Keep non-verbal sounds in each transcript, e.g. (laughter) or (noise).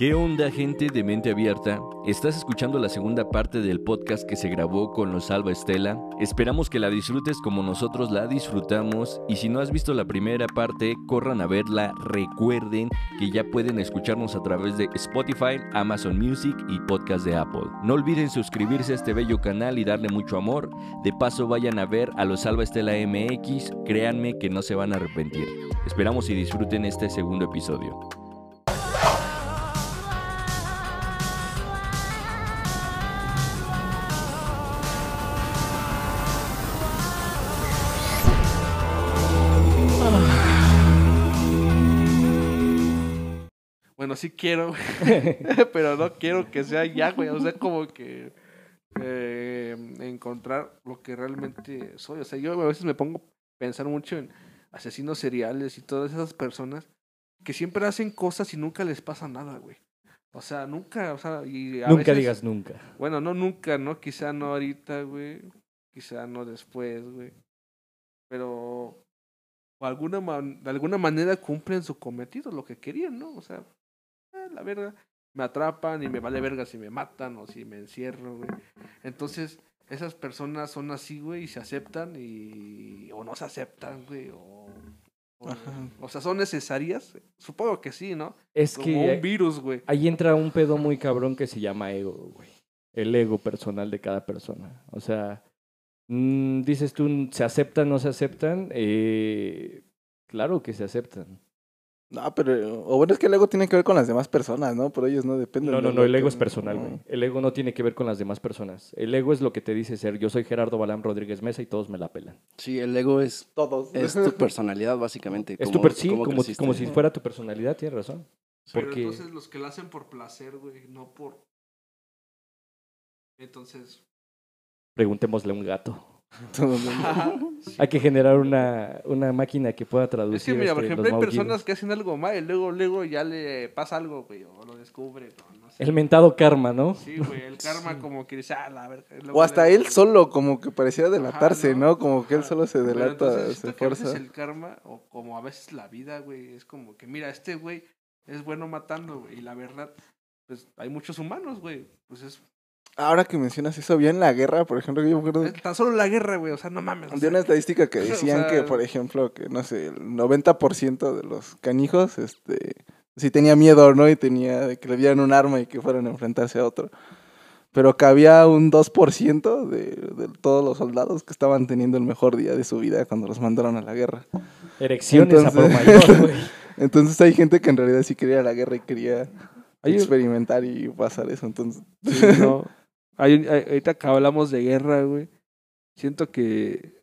¿Qué onda gente de mente abierta? Estás escuchando la segunda parte del podcast que se grabó con los Alba Estela. Esperamos que la disfrutes como nosotros la disfrutamos y si no has visto la primera parte, corran a verla. Recuerden que ya pueden escucharnos a través de Spotify, Amazon Music y podcast de Apple. No olviden suscribirse a este bello canal y darle mucho amor. De paso vayan a ver a los Alba Estela MX, créanme que no se van a arrepentir. Esperamos y disfruten este segundo episodio. Sí quiero, (laughs) (laughs) pero no quiero que sea ya, güey. O sea, como que eh, encontrar lo que realmente soy. O sea, yo a veces me pongo a pensar mucho en asesinos seriales y todas esas personas que siempre hacen cosas y nunca les pasa nada, güey. O sea, nunca, o sea, y a Nunca veces- digas nunca. Bueno, no nunca, ¿no? Quizá no ahorita, güey. Quizá no después, güey. Pero o alguna man- de alguna manera cumplen su cometido, lo que querían, ¿no? O sea, la verga, me atrapan y me vale verga si me matan o si me encierro, güey. Entonces, esas personas son así, güey, y se aceptan y o no se aceptan, güey, o o, o sea, son necesarias, supongo que sí, ¿no? Es Como que un virus, güey. ahí entra un pedo muy cabrón que se llama ego, güey. El ego personal de cada persona. O sea, mm, dices tú, ¿se aceptan, no se aceptan? Eh, claro que se aceptan. No, pero, o bueno, es que el ego tiene que ver con las demás personas, ¿no? Por ellos no depende. No, no, no, el que- ego es personal, no. güey. El ego no tiene que ver con las demás personas. El ego es lo que te dice ser. Yo soy Gerardo Balán Rodríguez Mesa y todos me la pelan. Sí, el ego es, Todos. (laughs) es tu personalidad, básicamente. Es como- tu per- sí, como, si fuera tu personalidad, tienes razón. Pero Porque entonces los que lo hacen por placer, güey, no por... Entonces... preguntémosle a un gato. (laughs) Hay que generar una, una máquina que pueda traducir. Es que, mira, por este, ejemplo, hay maullidos. personas que hacen algo mal y luego, luego ya le pasa algo, güey, o lo descubre, o no sé. El mentado karma, ¿no? Sí, güey, el karma como que dice, ah, la verga. O hasta le- él solo, como que pareciera delatarse, Ajá, ¿no? Como que él solo se Pero delata, entonces, se que a veces fuerza. el karma, o como a veces la vida, güey, es como que, mira, este güey es bueno matando, güey, y la verdad, pues hay muchos humanos, güey, pues es, Ahora que mencionas eso, bien en la guerra, por ejemplo, yo me acuerdo es tan solo la guerra, güey, o sea, no mames. o de sea, una estadística que (laughs) o decían que, por ejemplo, que, no sé, el 90% de los canijos, este, sí tenía miedo, ¿no? Y tenía de que le dieran un arma y que fueran a enfrentarse a otro. Pero que había un 2% de, de todos los soldados que estaban teniendo el mejor día de su vida cuando los mandaron a la guerra. Erecciones a por Entonces- mayor, (laughs) güey. Entonces hay gente que en realidad sí quería la guerra y quería experimentar y pasar eso. Entonces, Sí, no. (laughs) Hay un- hay- ahorita que hablamos de guerra, güey. Siento que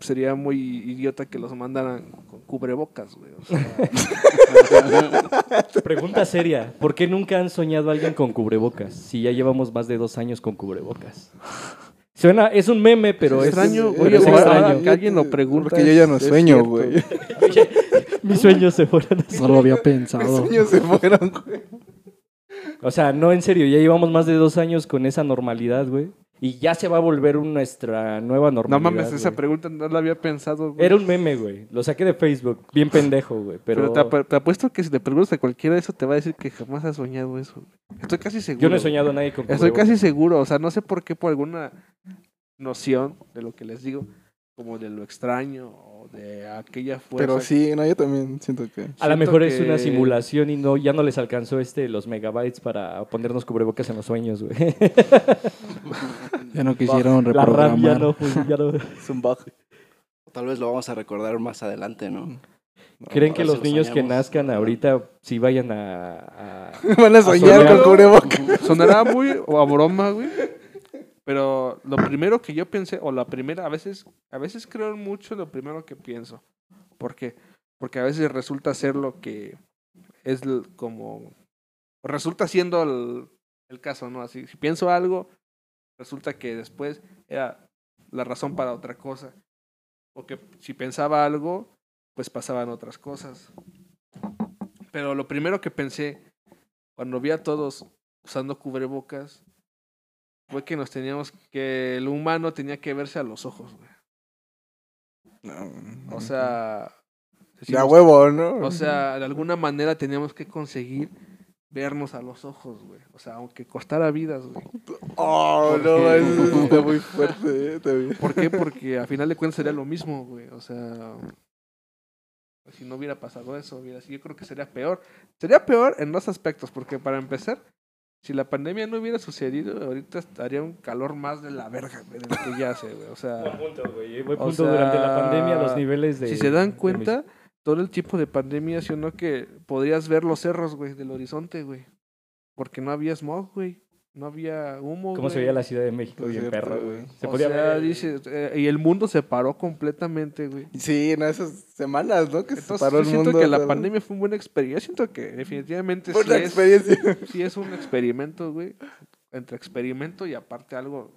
sería muy idiota que los mandaran con cubrebocas, güey. O sea, (laughs) Pregunta seria. ¿Por qué nunca han soñado a alguien con cubrebocas? Si ya llevamos más de dos años con cubrebocas. Suena, es un meme, pero es extraño, oye, es ahora- extraño. que alguien lo pregunta. Porque yo ya no sueño, güey. (laughs) Oye, mis sueños se fueron así. No lo había Mis pensado. sueños se fueron, güey. O sea, no, en serio, ya llevamos más de dos años con esa normalidad, güey. Y ya se va a volver nuestra nueva No normalidad. mames, esa güey. pregunta no la había pensado, güey. Era un meme, güey. Lo saqué de Facebook. Bien pendejo, güey. Pero, Pero, te, ap- te apuesto que si te preguntas a cualquiera de eso, te va a decir que jamás has soñado eso. güey. Estoy casi seguro. yo no he soñado a nadie con Estoy casi seguro. O sea, no sé por qué, por alguna noción de lo que les digo, como de lo extraño o de aquella fuerza. Pero sí, no, yo también siento que... A lo mejor es una simulación y no ya no les alcanzó este los megabytes para ponernos cubrebocas en los sueños, güey. (laughs) Ya no quisieron La RAM ya reprogramar. no, ya no- (laughs) Es un bug. Tal vez lo vamos a recordar más adelante, ¿no? ¿Creen que los niños que nazcan ahorita sí vayan a... a- (laughs) Van a soñar soñar. con cubrebocas. Sonará muy o a broma, güey. Pero lo primero que yo pensé, o la primera, a veces, a veces creo mucho lo primero que pienso. ¿Por qué? Porque a veces resulta ser lo que es como. Resulta siendo el, el caso, ¿no? Así, si pienso algo, resulta que después era la razón para otra cosa. Porque si pensaba algo, pues pasaban otras cosas. Pero lo primero que pensé cuando vi a todos usando cubrebocas fue que nos teníamos que el humano tenía que verse a los ojos, güey. O sea, De a decimos- huevo, ¿no? o sea, de alguna manera teníamos que conseguir vernos a los ojos, güey. O sea, aunque costara vidas, güey. Oh, ¿Por no, eso (laughs) está muy fuerte, eh. ¿Por qué? Porque a final de cuentas sería lo mismo, güey. O sea, si no hubiera pasado eso, hubiera sido, yo creo que sería peor. Sería peor en dos aspectos, porque para empezar, si la pandemia no hubiera sucedido, ahorita estaría un calor más de la verga, güey, de lo que ya hace, güey. O Buen sea, punto, güey. Buen o punto. Durante la pandemia, los niveles de. si se dan cuenta, todo el tipo de pandemia, ¿sí o no? Que podrías ver los cerros, güey, del horizonte, güey. Porque no había smog, güey. No había humo, ¿Cómo se veía la Ciudad de México? Es Bien cierto, perro, güey. Se o podía sea, ver. dice, eh, y el mundo se paró completamente, güey. Sí, en esas semanas, ¿no? Que se paró yo el siento mundo. que la pandemia fue una buena experiencia. Yo siento que definitivamente Fue sí es, experiencia. (laughs) sí es un experimento, güey. Entre experimento y aparte algo,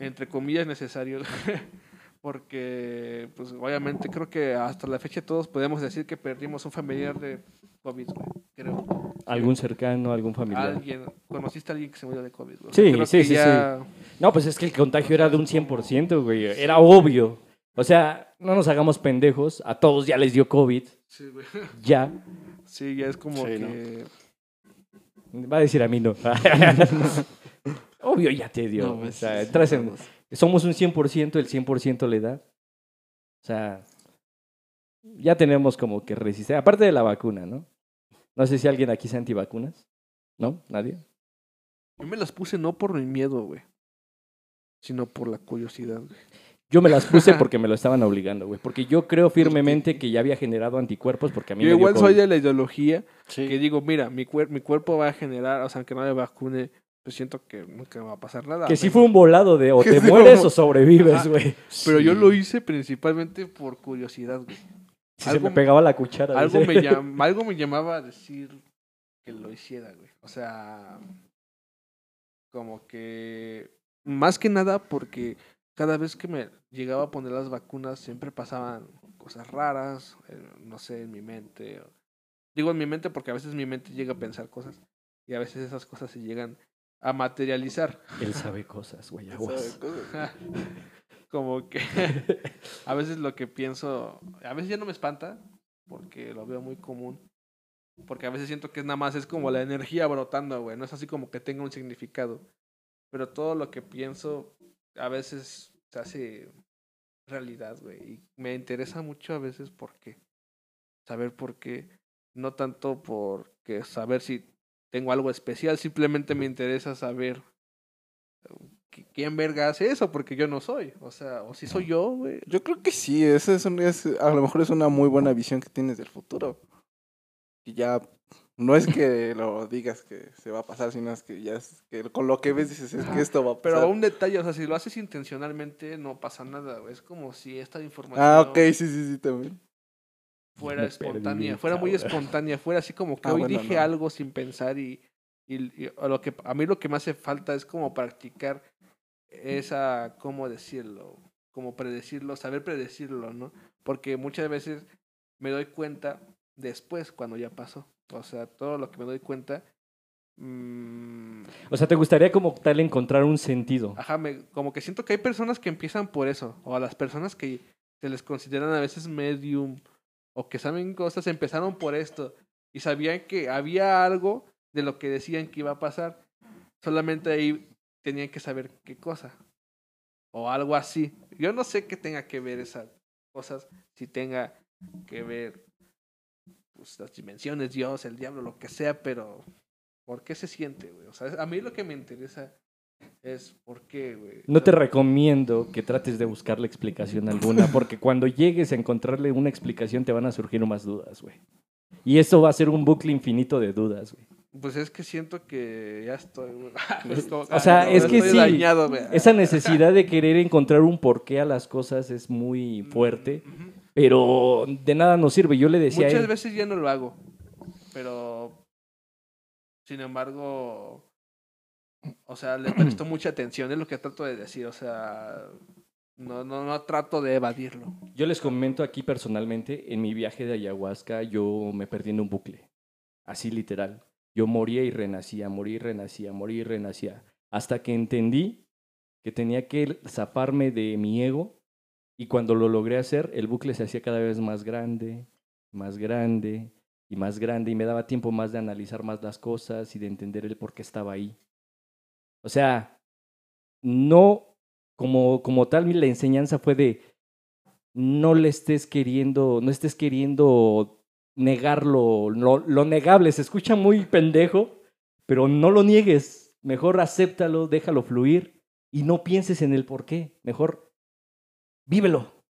entre comillas, necesario. (laughs) Porque, pues, obviamente creo que hasta la fecha todos podemos decir que perdimos un familiar de COVID, güey. Creo. Algún cercano, algún familiar. Alguien, conociste a alguien que se murió de COVID, güey. Sí, Creo sí, que sí, ya- No, pues es que el contagio era de un 100%, güey. Era obvio. O sea, no nos hagamos pendejos. A todos ya les dio COVID. Sí, güey. (laughs) Ya. Sí, ya es como Sí, ¿no? que... Va a decir a mí no. (laughs) obvio ya te dio. No, o pues, sea, sí, somos un 100%, el 100% le da. O sea, ya tenemos como que resistir. Aparte de la vacuna, ¿no? No sé si alguien aquí sea antivacunas. ¿No? ¿Nadie? Yo me las puse no por mi miedo, güey. Sino por la curiosidad, güey. Yo me las puse (laughs) porque me lo estaban obligando, güey. Porque yo creo firmemente que ya había generado anticuerpos porque a mí Yo me dio igual soy COVID. de la ideología Sí. que digo, mira, mi, cuer- mi cuerpo va a generar, o sea, aunque no me vacune, pues siento que nunca me va a pasar nada. Que sí fue un volado de o (laughs) Que te sí mueres o sobrevives, Ajá. güey. Pero yo lo hice principalmente por curiosidad, güey. Si se Algo- me pegaba la cuchara. Algo me, llam- (laughs) algo me llamaba a decir que lo hiciera, güey. O sea, como que más que nada porque cada vez que me llegaba a poner las vacunas siempre pasaban cosas raras, eh, no sé, en mi mente. Digo en mi mente porque a veces mi mente llega a pensar cosas y a veces esas cosas se llegan a materializar. Él sabe cosas, güey. aguas. ¿sabe? Cosas. (laughs) como que (laughs) a veces lo que pienso, a veces ya no me espanta porque lo veo muy común. Porque a veces siento que nada más es como la energía brotando, güey. No es así como que tenga un significado. Pero todo lo que pienso a veces se hace realidad, güey. Y me interesa mucho a veces por qué. Saber por qué. No tanto por que saber si tengo algo especial. Simplemente me interesa saber quién verga hace eso, porque yo no soy. O sea, o si soy yo, güey. Yo creo que sí, esa es, un- es- a lo mejor es una muy buena visión que tienes del futuro. Y ya no es que (laughs) lo digas que se va a pasar, sino es que ya es que con lo que ves dices es que esto va a pasar. Pero un detalle, o sea, si lo haces intencionalmente, no pasa nada, güey. Es como si esta información ah, ok, sí, sí, sí, también. fuera Me perdí, espontánea, fuera muy cabrón. espontánea, fuera así como que Ah, hoy bueno, dije no. algo sin pensar y, y, y a lo que a mí lo que me hace falta es como practicar esa, ¿cómo decirlo? Como predecirlo, saber predecirlo, ¿no? Porque muchas veces me doy cuenta después cuando ya pasó. O sea, todo lo que me doy cuenta mm, O sea, ¿te gustaría como tal encontrar un sentido? Ajá, me, como que siento que hay personas que empiezan por eso, o a las personas que se les consideran a veces medium, o que saben cosas, empezaron por esto, y sabían que había algo de lo que decían que iba a pasar, solamente ahí tenían que saber qué cosa, o algo así. Yo no sé qué tenga que ver esas cosas, si tenga que ver pues, las dimensiones, Dios, el diablo, lo que sea, pero ¿por qué se siente, güey? O sea, a mí lo que me interesa es por qué. No te recomiendo que trates de buscarle explicación alguna, porque cuando llegues a encontrarle una explicación te van a surgir más dudas, güey. Y eso va a ser un bucle infinito de dudas, güey. Pues es que siento que ya estoy. (laughs) (laughs) O sea, es que sí, dañado. Esa (laughs) necesidad de querer encontrar un porqué a las cosas es muy fuerte, Ujú. pero de nada nos sirve. Yo le decía a Muchas él, veces ya no lo hago, pero sin embargo, o sea, le presto (clears throat) mucha atención, es lo que trato de decir, o sea, no, no, no trato de evadirlo. yo les comento aquí personalmente, en mi viaje de ayahuasca yo me perdí en un bucle, así literal. Yo moría y renacía, moría y renacía, moría y renacía, hasta que entendí que tenía que zafarme de mi ego y cuando lo logré hacer, el bucle se hacía cada vez más grande, más grande, y más grande y me daba tiempo más de analizar más las cosas y de entender el por qué estaba ahí. O sea, no como, como tal la enseñanza fue de no le estés queriendo, no estés queriendo negar lo, lo, negable. Se escucha muy pendejo, pero no lo niegues. Mejor acéptalo, déjalo fluir y no pienses en el por qué. Mejor vívelo.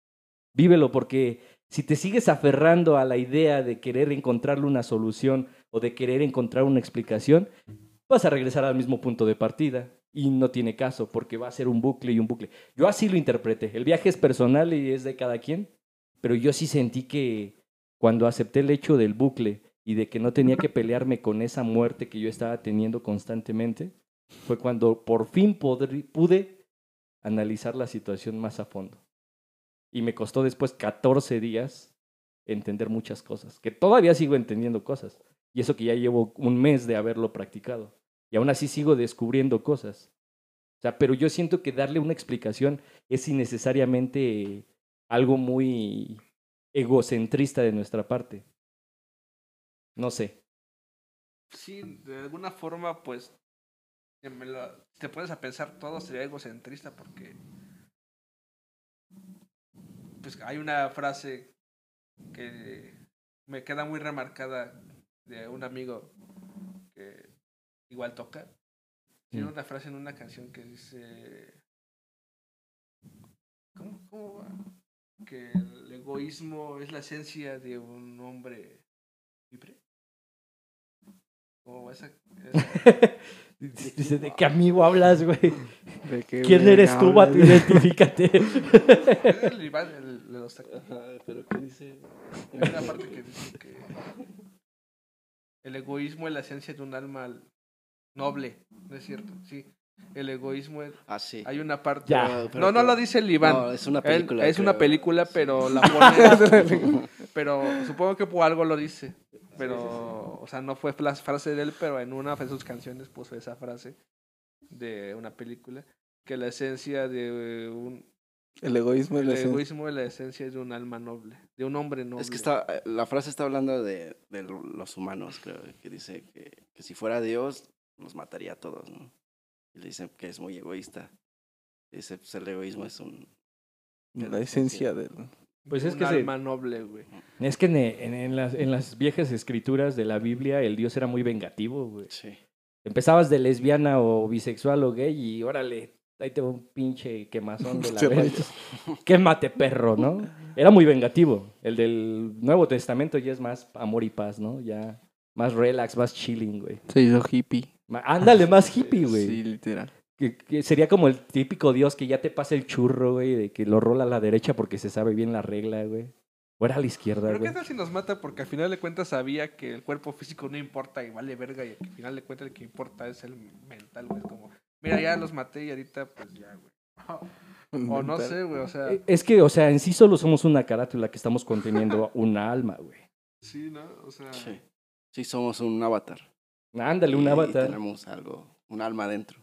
Vívelo porque si te sigues aferrando a la idea de querer encontrarle una solución o de querer encontrar una explicación, vas a regresar al mismo punto de partida y no tiene caso porque va a ser un bucle y un bucle. Yo así lo interpreté. El viaje es personal y es de cada quien, pero yo sí sentí que cuando acepté el hecho del bucle y de que no tenía que pelearme con esa muerte que yo estaba teniendo constantemente, fue cuando por fin pude analizar la situación más a fondo. Y me costó después 14 días entender muchas cosas, que todavía sigo entendiendo cosas. Y eso que ya llevo un mes de haberlo practicado. Y aún así sigo descubriendo cosas. O sea, pero yo siento que darle una explicación es innecesariamente algo muy egocentrista de nuestra parte. No sé. Sí, de alguna forma, pues, te pones a pensar, todo sería egocentrista porque pues hay una frase que me queda muy remarcada de un amigo que igual toca. Tiene una frase en una canción que dice ¿Cómo, cómo va? que el egoísmo es la esencia de un hombre libre. ¿Cómo va esa, (laughs) Dice, ¿de qué amigo hablas, güey? (laughs) ¿Quién eres tú, vato? Identifícate. (laughs) el Iván, el de los tacos. Pero ¿qué dice? Hay una parte que dice que el egoísmo es la esencia de un alma noble, ¿no es cierto? Sí. El egoísmo es... Ah, sí. Hay una parte... Ya. no, no lo dice el Iván. No, es una Él- película. es una película, pero la (laughs) pone... pero supongo que por algo lo dice. Pero, o sea, no fue la frase de él, pero en una de sus canciones puso esa frase de una película. Que la esencia de un... El egoísmo El la esencia. egoísmo es la esencia de un alma noble. De un hombre noble. Es que está, eh, la frase está hablando de, de los humanos, creo, que dice que, que si fuera Dios, los mataría a todos, ¿no? Y le dicen que es muy egoísta. Dice, pues el egoísmo es un... La esencia del. Pues es un que se- alma noble, güey. Es que en, en- en las, en las viejas escrituras de la Biblia el Dios era muy vengativo, güey. Sí. Empezabas de lesbiana o bisexual o gay y órale, ahí te va un pinche quemazón de la verga. (laughs) Quémate, perro, ¿no? Era muy vengativo. El del Nuevo Testamento ya es más amor y paz, ¿no? Ya más relax, más chilling, güey. Se hizo hippie. Ándale, más hippie, güey. Sí, literal. Que, que sería como el típico Dios que ya te pasa el churro, güey, de que lo rola a la derecha porque se sabe bien la regla, güey. O era a la izquierda, Pero güey. qué tal si nos mata porque al final de cuentas sabía que el cuerpo físico no importa y vale verga y al final de cuentas el que importa es el mental, güey. Es como, mira, ya los maté y ahorita pues ya, güey. (laughs) O no sé, güey, o sea, Eh, Es que, o sea, en sí solo somos una carátula que estamos conteniendo (laughs) una alma, güey. sí, ¿no? O sea, Sí. Sí, somos un avatar. Ándale, un Y avatar. Tenemos algo, un alma dentro.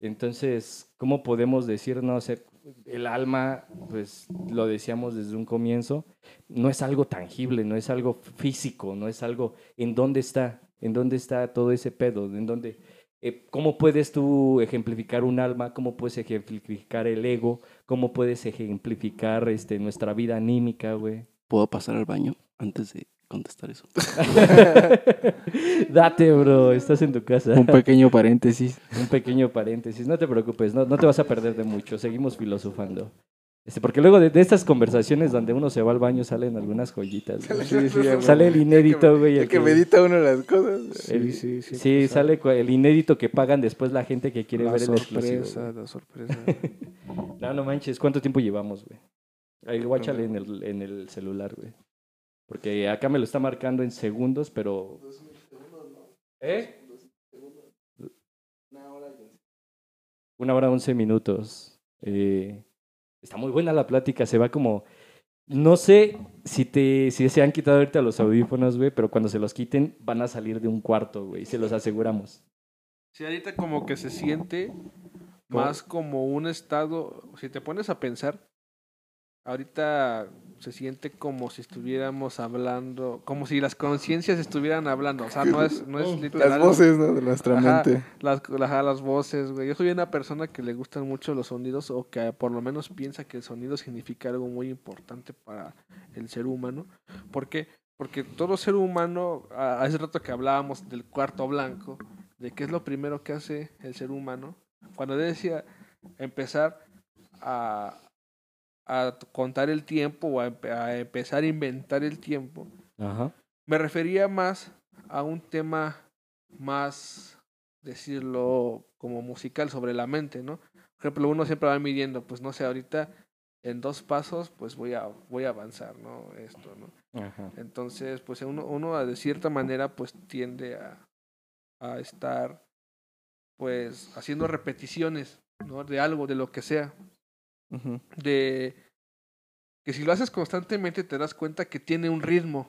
Entonces, ¿cómo podemos decir, no sé, el alma, pues lo decíamos desde un comienzo, no es algo tangible, no es algo físico, no es algo, ¿en dónde está? ¿En dónde está todo ese pedo? ¿En dónde? eh, ¿Cómo puedes tú ejemplificar un alma? ¿Cómo puedes ejemplificar el ego? ¿Cómo puedes ejemplificar este, nuestra vida anímica, güey? ¿Puedo pasar al baño antes de contestar eso? (laughs) Date, bro, estás en tu casa. Un pequeño paréntesis. Un pequeño paréntesis, no te preocupes, no, no te vas a perder de mucho, seguimos filosofando. Este, porque luego de, de estas conversaciones donde uno se va al baño salen algunas joyitas. güey. Sí, sí, güey. Sale el inédito, güey. El el que que- medita uno las cosas. el- sí, sí, sí, pues, sale cu- el inédito que pagan después la gente que quiere la ver el exclusivo. sorpresa, la sorpresa. (laughs) No, no manches, ¿cuánto tiempo llevamos, güey? Ahí guáchale en el, en el celular, güey. Porque acá me lo está marcando en segundos, pero... ¿Eh? Una hora once minutos. Eh, está muy buena la plática, se va como... No sé si te si se han quitado ahorita los audífonos, güey, pero cuando se los quiten van a salir de un cuarto, güey, se los aseguramos. Sí, ahorita como que se siente ¿Cómo? más como un estado, si te pones a pensar, ahorita se siente como si estuviéramos hablando, como si las conciencias estuvieran hablando. O sea, (laughs) no es, no es literal. Las voces, ¿no? De nuestra Ajá. mente. Las, ajá, las voces, güey. Yo soy una persona que le gustan mucho los sonidos o que por lo menos piensa que el sonido significa algo muy importante para el ser humano. ¿Por qué? Porque todo ser humano, a- hace rato que hablábamos del cuarto blanco, de qué es lo primero que hace el ser humano, cuando decía empezar a, a contar el tiempo o a, empe- a empezar a inventar el tiempo, Ajá. me refería más a un tema más, decirlo, como musical sobre la mente, ¿no? Por ejemplo, uno siempre va midiendo, pues no sé, ahorita en dos pasos, pues voy a, voy a avanzar, ¿no? Esto, ¿no? Ajá. Entonces, pues uno, uno de cierta manera, pues tiende a, a estar, pues, haciendo repeticiones, ¿no? De algo, de lo que sea De que si lo haces constantemente te das cuenta que tiene un ritmo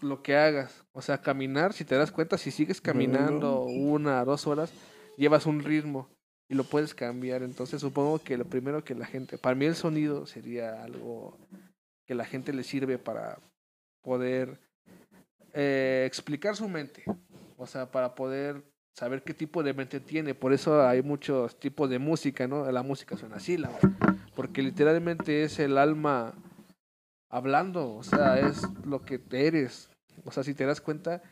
lo que hagas. O sea, caminar, si te das cuenta, si sigues caminando una, dos horas, llevas un ritmo y lo puedes cambiar. Entonces supongo que lo primero que la gente, para mí el sonido sería algo que la gente le sirve para poder eh, explicar su mente. O sea, para poder saber qué tipo de mente tiene. Por eso hay muchos tipos de música, ¿no? La música suena así, la porque literalmente es el alma hablando, o sea, es lo que eres. O sea, si te das cuenta,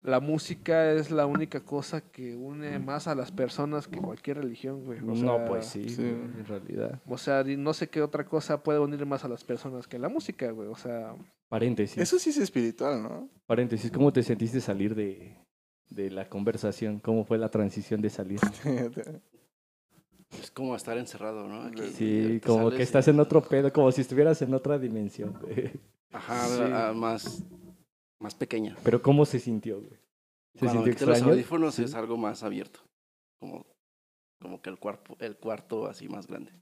la música es la única cosa que une más a las personas que cualquier religión, güey. O no, pues sí, sí. en realidad. O sea, no sé qué otra cosa puede unir más a las personas que la música, güey. O sea, Paréntesis. Eso sí es espiritual, ¿no? Paréntesis, ¿cómo te sentiste salir de, de la conversación? ¿Cómo fue la transición de salir? Es como estar encerrado, ¿no? Aquí, Sí, como que y- estás en otro pedo, como si estuvieras en otra dimensión, güey. Ajá, Sí. más, más pequeña. Pero ¿cómo se sintió, güey? ¿Se Cuando sintió quité los extraño? audífonos Sí. es algo más abierto. Como, como que el cuarto, el cuarto así más grande.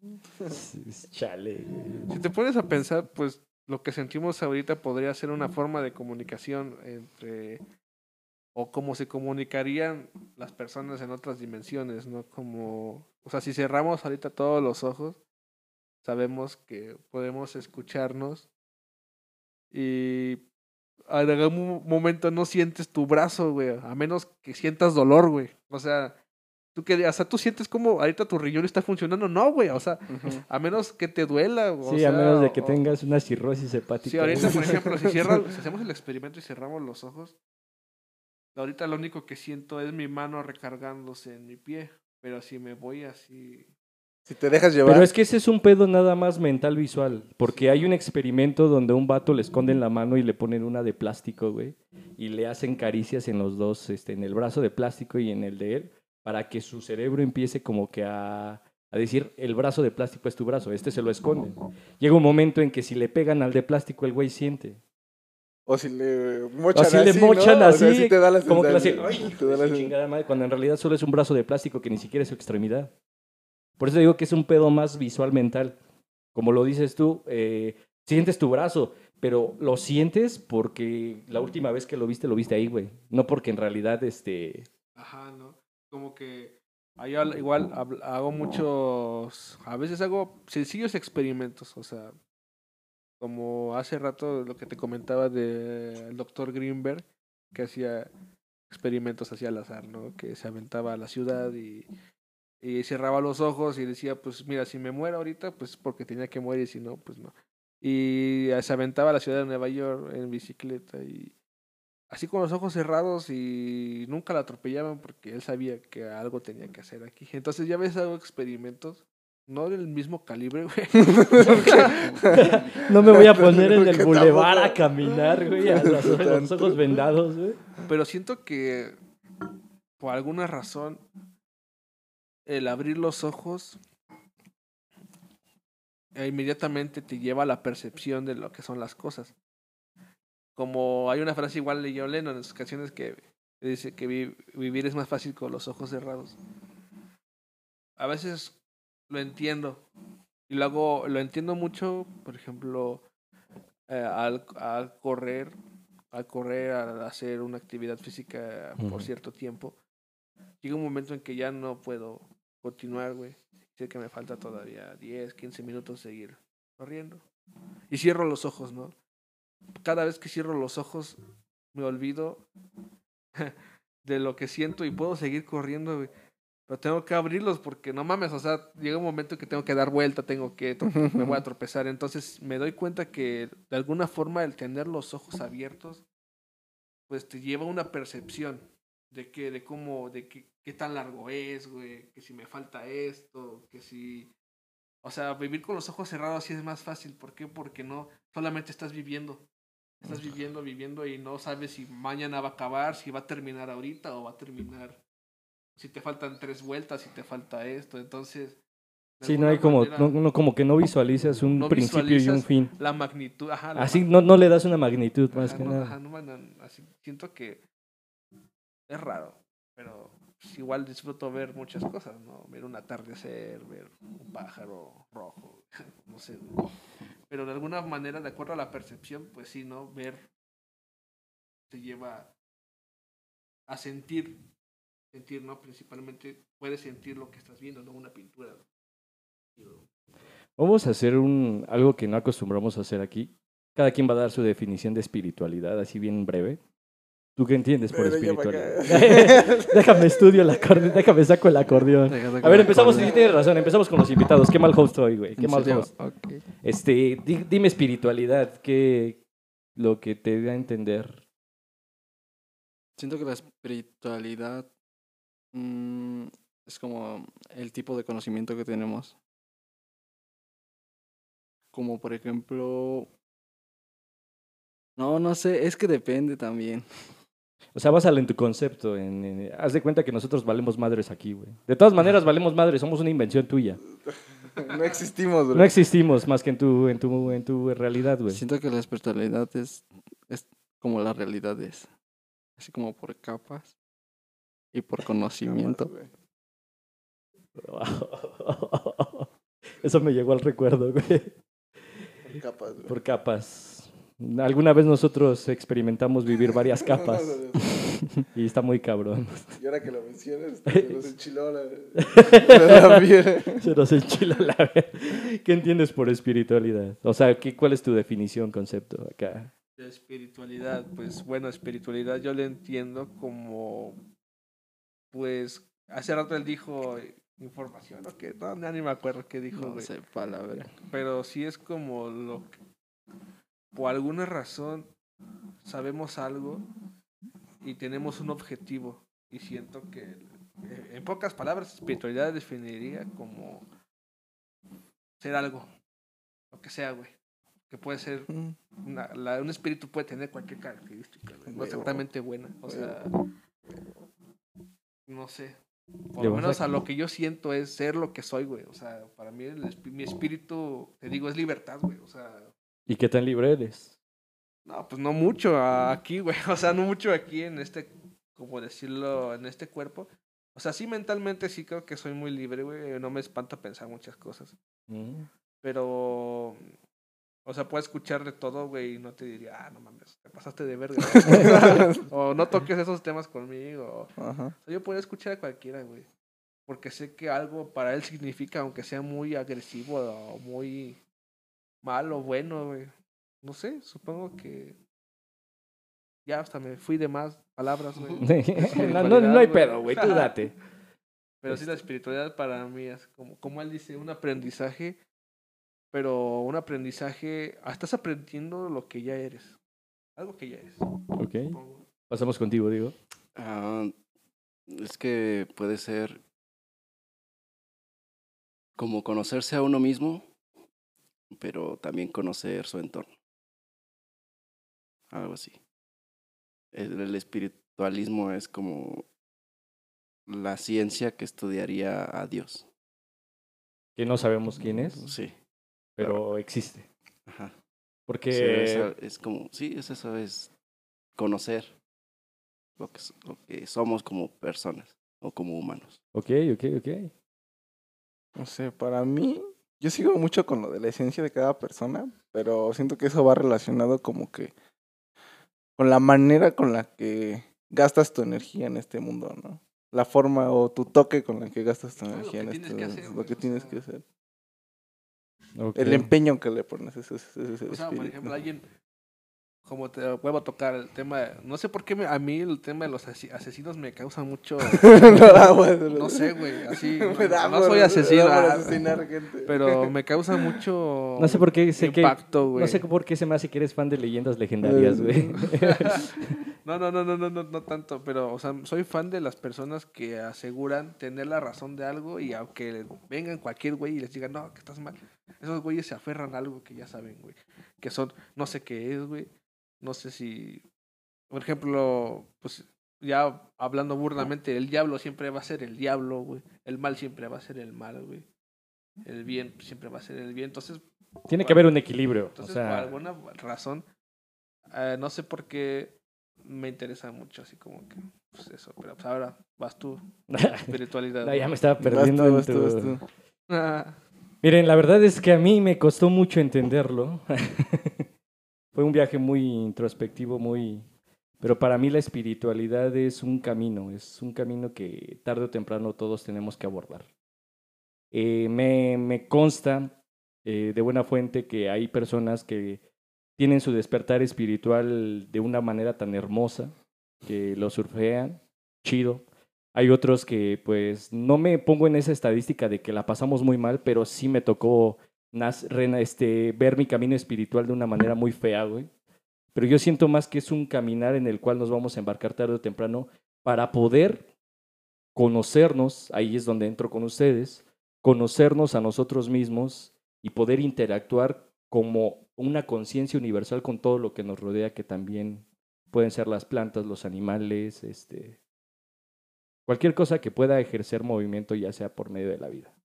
Chale, güey. si te pones a pensar, pues lo que sentimos ahorita podría ser una forma de comunicación entre o como se comunicarían las personas en otras dimensiones, ¿no? Como, o sea, si cerramos ahorita todos los ojos, sabemos que podemos escucharnos y en algún momento no sientes tu brazo, güey, a menos que sientas dolor, güey. O sea, tú que, o sea, tú sientes como ahorita tu riñón está funcionando, no, güey, o sea, (laughs) a menos que te duela, o Sí, sea, a menos de que o- tengas una cirrosis hepática. Sí, ahorita, güey. por ejemplo, si, cierra, (laughs) si hacemos el experimento y cerramos los ojos, ahorita lo único que siento es mi mano recargándose en mi pie. Pero si me voy así. Si te dejas llevar. Pero es que ese es un pedo nada más mental visual, porque hay un experimento donde a un vato le esconden la mano y le ponen una de plástico, güey, y le hacen caricias en los dos, este, en el brazo de plástico y en el de él, para que su cerebro empiece como que a, a decir, el brazo de plástico es tu brazo, este se lo esconden. Llega un momento en que si le pegan al de plástico, el güey siente. O si le mochan O si le así, mochan ¿no? O sea, así, sí te da la como que. "Ay, Te da la chingada madre", cuando en realidad solo es un brazo de plástico que ni siquiera es su extremidad. Por eso digo que es un pedo más visual mental. Como lo dices tú, eh, sientes tu brazo, pero lo sientes porque la última vez que lo viste, lo viste ahí, güey. No porque en realidad, este... Ajá, ¿no? Como que. Al- igual hago muchos. A veces hago sencillos experimentos, o sea. Como hace rato lo que te comentaba del doctor Greenberg, que hacía experimentos hacia al azar, ¿no? Que se aventaba a la ciudad y, y cerraba los ojos y decía, pues mira, si me muero ahorita, pues porque tenía que morir si no, pues no. Y se aventaba a la ciudad de Nueva York en bicicleta y así con los ojos cerrados y nunca la atropellaban porque él sabía que algo tenía que hacer aquí. Entonces ya ves hago experimentos, no del mismo calibre, güey. (laughs) No me voy a poner en el bulevar a caminar, güey, a los, ojos vendados, güey. Pero siento que por alguna razón el abrir los ojos eh, inmediatamente te lleva a la percepción de lo que son las cosas. Como hay una frase igual de John Lennon en sus canciones que dice que vi- vivir es más fácil con los ojos cerrados. A veces lo entiendo y luego lo entiendo mucho, por ejemplo, eh, al, al correr, al correr, al hacer una actividad física por cierto tiempo, llega un momento en que ya no puedo continuar, güey. Sé que me falta todavía 10, 15 minutos seguir corriendo. Y cierro los ojos, ¿no? Cada vez que cierro los ojos, me olvido (laughs) de lo que siento y puedo seguir corriendo, güey. Pero tengo que abrirlos porque no mames, o sea, llega un momento que tengo que dar vuelta, tengo que, me voy a tropezar. Entonces me doy cuenta que de alguna forma el tener los ojos abiertos, pues te lleva a una percepción de que, de cómo, de que, qué tan largo es, güey, que si me falta esto, que si... O sea, vivir con los ojos cerrados sí es más fácil. ¿Por qué? Porque no, solamente estás viviendo. Estás viviendo, viviendo y no sabes si mañana va a acabar, si va a terminar ahorita o va a terminar. Si te faltan tres vueltas, si te falta esto. Entonces. Sí, no hay como, manera, no, no, como que no visualizas un No principio y un fin. La magnitud. Ajá, la Así no, no le das una magnitud más que no, nada. ajá, no, así, siento que es raro, pero pues, igual disfruto ver muchas cosas, ¿no? Ver un atardecer, ver un pájaro rojo, (laughs) no sé. Pero de alguna manera, de acuerdo a la percepción, pues sí, ¿no? Ver te lleva a sentir, sentir, ¿no? Principalmente puedes sentir lo que estás viendo, ¿no? Una pintura. ¿no? Vamos a hacer un, algo que no acostumbramos a hacer aquí. Cada quien va a dar su definición de espiritualidad, así bien breve. ¿Tú qué entiendes por espiritualidad? (laughs) déjame estudio el acordeón, déjame saco el acordeón. A ver, empezamos, sí tienes razón, empezamos con los invitados. Qué mal host hoy, güey. Qué ¿En mal serio? host. Ok. Este, di- dime espiritualidad, ¿qué lo que te da a entender? Siento que la espiritualidad mm, es como el tipo de conocimiento que tenemos. Como por ejemplo... No, no sé, es que depende también. (laughs) O sea, básalo en tu concepto. En, en- haz de cuenta que nosotros valemos madres aquí, güey. De todas maneras, valemos madres, somos una invención tuya. (laughs) No existimos, bro. No existimos más que en tu, en tu, en tu realidad, güey. Siento que la espiritualidad es, es como la realidad es. Así como por capas y por (laughs) conocimiento. güey. (laughs) Eso me llegó al recuerdo, güey. Capas, güey. Por capas. Alguna vez nosotros experimentamos vivir varias (laughs) capas y está muy cabrón. Y ahora que lo mencionas, se nos enchiló la, la piel. Se nos enchila la vez. ¿Qué entiendes por espiritualidad? O sea, ¿qué, ¿cuál es tu definición, concepto acá? De espiritualidad, pues bueno, espiritualidad yo le entiendo como, pues, hace rato él dijo eh, información, ¿no? Que no, ni me acuerdo qué dijo, No güey. sé, palabra. Pero sí es como lo que, por alguna razón, sabemos algo y tenemos un objetivo. Y siento que, eh, en pocas palabras, espiritualidad definiría como ser algo, lo que sea, güey. Que puede ser Mm, una- la- un espíritu puede tener cualquier característica, güey, no Huevo. exactamente buena. O sea, no sé. Por lo a- menos a lo que yo siento es ser lo que soy, güey. O sea, para mí el mi espíritu, te digo, es libertad, güey. O sea, ¿Y qué tan libre eres? no, pues no mucho aquí, güey. (laughs) O sea, no mucho aquí en este, como decirlo, en este cuerpo. O sea, sí mentalmente sí creo que soy muy libre, güey. No me espanta pensar muchas cosas. Mm. Pero, o sea, puedo escuchar de todo, güey, y no te diría, ah, no mames, te pasaste de verga. (laughs) o no toques esos temas conmigo. Ajá. O sea, yo puedo escuchar a cualquiera, güey. Porque sé que algo para él significa, aunque sea muy agresivo o muy malo, bueno, güey. No sé, supongo que. Ya hasta me fui de más palabras, güey. (laughs) no, no, no hay pedo, güey, tú date. (laughs) Pero sí, la espiritualidad para mí es como, como él dice, un aprendizaje, pero un aprendizaje, ah, estás aprendiendo lo que ya eres. Algo que ya eres. Ok. supongo. Pasamos contigo, digo. Ah, es que puede ser como conocerse a uno mismo, pero también conocer su entorno. Algo así. El, el espiritualismo es como la ciencia que estudiaría a Dios. Que no sabemos quién es, Sí. Pero existe. Ajá. Porque Sí, es, es como, sí, es eso, es conocer lo que, s- lo que somos como personas o como humanos. Ok, ok, ok. No sé, para mí, yo sigo mucho con lo de la esencia de cada persona, pero siento que eso va relacionado como que con la manera con la que gastas tu energía en este mundo, ¿no? La forma o tu toque con la que gastas tu energía en este mundo, lo que tienes que hacer. El empeño que le pones. Ese, ese- ese es el O sea, por espíritu. ejemplo, alguien, como te vuelvo a tocar el tema, de- no sé por qué me- a mí el tema de los asesinos me causa mucho, (laughs) (laughs) no da, güey. no sé, güey, así, (laughs) no, Me da no por- soy asesino, ah, asesinar gente. pero me causa mucho No sé por qué sé que. impacto, güey. No sé por qué se me hace que eres fan de leyendas legendarias, güey. No, no, no, no, no, no, no tanto, pero, o sea, soy fan de las personas que aseguran tener la razón de algo y aunque vengan cualquier güey y les digan, no, que estás mal, esos güeyes se aferran a algo que ya saben, güey, que son, no sé qué es, güey, no sé si, por ejemplo, pues ya hablando burdamente, el diablo siempre va a ser el diablo, güey, el mal siempre va a ser el mal, güey, el bien siempre va a ser el bien, entonces Tiene que haber un equilibrio. O entonces, por alguna razón, eh, no sé por qué me interesa mucho, así como que, pues eso, pero pues ahora vas tú, (laughs) espiritualidad. no, ya me estaba Vas perdiendo. tú, en vas tú, tu- vas tú. Ah, Miren, la verdad es que a mí me costó mucho entenderlo. (laughs) Fue un viaje muy introspectivo, muy... Pero para mí la espiritualidad es un camino, es un camino que tarde o temprano todos tenemos que abordar. Eh, me, me consta eh, de buena fuente que hay personas que tienen su despertar espiritual de una manera tan hermosa, que lo surfean, chido. Hay otros que pues no me pongo en esa estadística de que la pasamos muy mal, pero sí me tocó este, ver mi camino espiritual de una manera muy fea. Pero yo siento más que es un caminar en el cual nos vamos a embarcar tarde o temprano para poder conocernos, ahí es donde entro con ustedes, conocernos a nosotros mismos y poder interactuar como una conciencia universal con todo lo que nos rodea, que también pueden ser las plantas, los animales, este, cualquier cosa que pueda ejercer movimiento, ya sea por medio de la vida.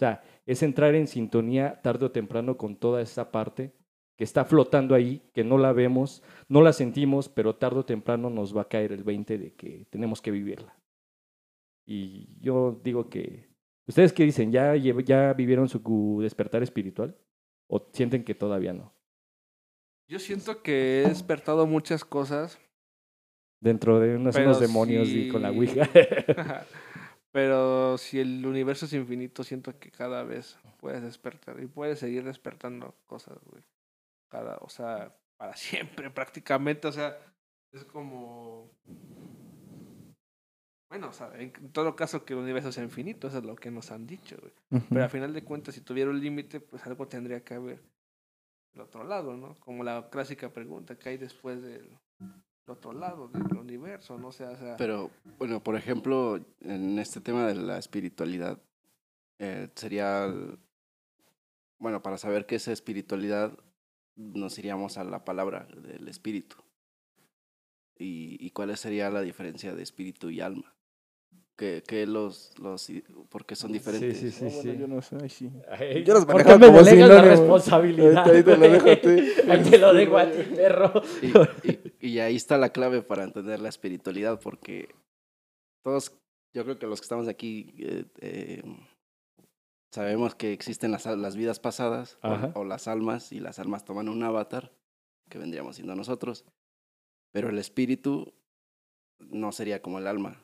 O sea, es entrar en sintonía tarde o temprano con toda esa parte que está flotando ahí, que no la vemos, no la sentimos, pero tarde o temprano nos va a caer el 20 de que tenemos que vivirla. Y yo digo que, ¿ustedes qué dicen? ¿Ya, ya vivieron su despertar espiritual? ¿O sienten que todavía no? yo siento que he despertado muchas cosas, Dentro de unos, demonios y con la. Ouija. (laughs) pero si el universo es infinito, siento que cada vez puedes despertar y puedes seguir despertando cosas, güey. Cada, o sea, para (laughs) siempre prácticamente, o sea, es como... Bueno, o sea, en todo caso que el universo sea infinito, eso es lo que nos han dicho, güey. Pero al final de cuentas, si tuviera un límite, pues algo tendría que haber del otro lado, ¿no? Como la clásica pregunta, ¿qué hay después del otro lado del universo? No sé, o sea... Pero, bueno, por ejemplo, en este tema de la espiritualidad, eh, sería, bueno, para saber qué es espiritualidad, nos iríamos a la palabra del espíritu. ¿Y, y cuál sería la diferencia de espíritu y alma? ¿Qué, qué los, los, i- por qué son diferentes? Sí, sí, No, sí. bueno, sí. yo no sé, ay, sí. Ay, Yo los ¿por qué manejo me como delegas la sinónimo? responsabilidad. Ahí te lo dejo a ti. (laughs) Ahí te lo dejo a ti, perro. Y, y- y ahí está la clave para entender la espiritualidad, porque todos, yo creo que los que estamos aquí, eh, eh, sabemos que existen las, al- las vidas pasadas o, las almas, y las almas toman un avatar, que vendríamos siendo nosotros, pero el espíritu no sería como el alma.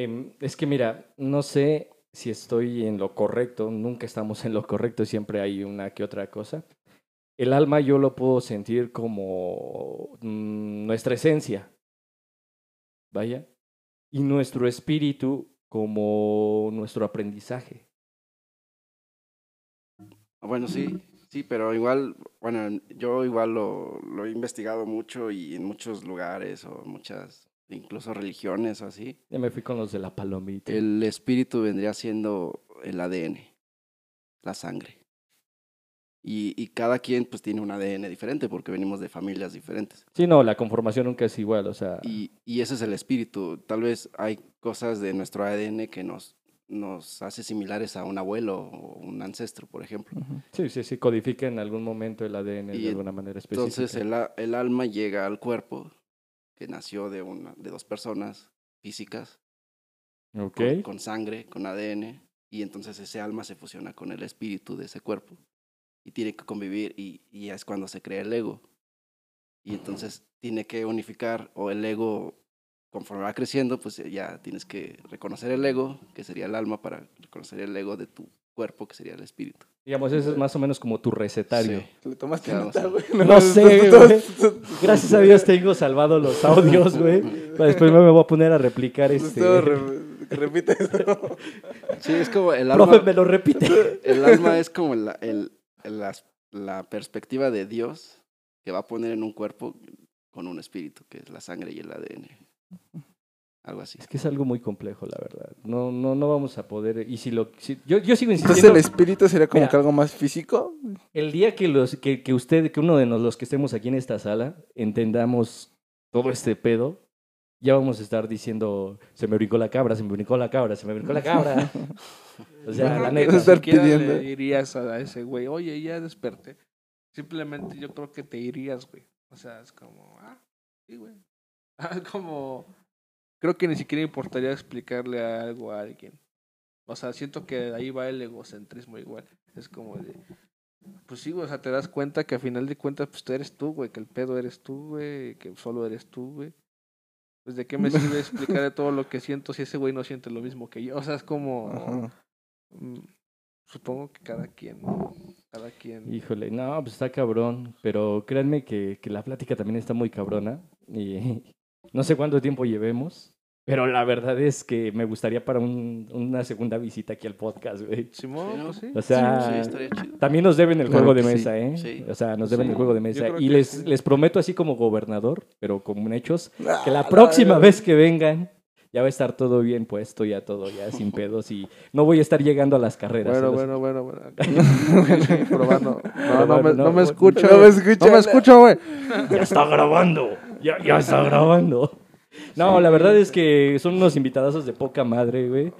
Em, es que mira, no sé si estoy en lo correcto, nunca estamos en lo correcto, siempre hay una que otra cosa. El alma yo lo puedo sentir como mm, nuestra esencia, vaya, y nuestro espíritu como nuestro aprendizaje. Bueno, sí, sí, pero igual, bueno, yo igual lo, lo he investigado mucho y en muchos lugares o muchas, incluso religiones o así. Ya me fui con los de la palomita. El espíritu vendría siendo el ADN, la sangre. Y, y cada quien pues tiene un ADN diferente porque venimos de familias diferentes. Sí, no, la conformación nunca es igual, o sea, Y, y ese es el espíritu. Tal vez hay cosas de nuestro ADN que nos, nos hace similares a un abuelo o un ancestro, por ejemplo. Ujú. sí, sí, sí, codifica en algún momento el ADN Y de alguna manera específica. Entonces el, el alma llega al cuerpo que nació de, una, de dos personas físicas Ok. con, con sangre, con ADN, y entonces ese alma se fusiona con el espíritu de ese cuerpo y tiene que convivir y, y es cuando se crea el ego. Y entonces tiene que unificar o el ego, conforme va creciendo, pues ya tienes que reconocer el ego, que sería el alma, para reconocer el ego de tu cuerpo que sería el espíritu. Digamos, eso es más o menos como tu recetario. Sí. Le tomaste Claro, nota, güey. No sé, güey. Gracias a Dios tengo salvado los audios, güey. Después me voy a poner a replicar este. Todo re- repite eso. Sí, es como el Profe, alma. me lo repite. El alma es como la, el, la perspectiva de Dios que va a poner en un cuerpo con un espíritu, que es la sangre y el ADN. Algo así. Es que es algo muy complejo, la verdad. No, no, no vamos a poder. Y si lo. si- yo, yo sigo Entonces insistiendo. el espíritu sería como Mira. que algo más físico. El día que, los, que, que usted, que uno de nos- los que estemos aquí en esta sala, entendamos todo este pedo, ya vamos a estar diciendo, se me brincó la cabra, se me brincó la cabra, se me brincó la cabra. (laughs) O sea, la neta. Estar pidiendo. le dirías a ese güey, oye, ya desperté. Simplemente yo creo que te irías, güey. O sea, es como, ah, sí, güey. (laughs) Ah, como, creo que ni siquiera importaría explicarle algo a alguien. O sea, siento que de ahí va el egocentrismo igual. Es como de, pues sí, güey, o sea, te das cuenta que a final de cuentas, pues tú eres tú, güey, que el pedo eres tú, güey, que solo eres tú, güey. Pues de qué me sirve (laughs) explicarle todo lo que siento si ese güey no siente lo mismo que yo. O sea, es como... Ajá. Mm, Supongo que cada quien, ¿no? cada quien. Híjole, no, pues está cabrón. Pero créanme que, que la plática también está muy cabrona. Y (laughs) no sé cuánto tiempo llevemos. Pero la verdad es que me gustaría para un- una segunda visita aquí al podcast, güey. Simón, Sí, pues sí. O sea, Sí, estaría chido. También nos deben el Claro juego de que sí. mesa, ¿eh? Sí. O sea, nos deben Sí, el juego de mesa. Y les, sí. les prometo así como gobernador, pero con hechos, que la próxima la- vez que vengan ya va a estar todo bien puesto, ya todo, ya sin (laughs) pedos y no voy a estar llegando a las carreras. Bueno, ¿eh? bueno, bueno, bueno. (laughs) Probando. No, no, me, No, no me no, escucho. no me güey. escucha. No me escucho, güey. Ya está grabando, ya, ya está grabando. No, la verdad es que son unos invitadazos de poca madre, güey.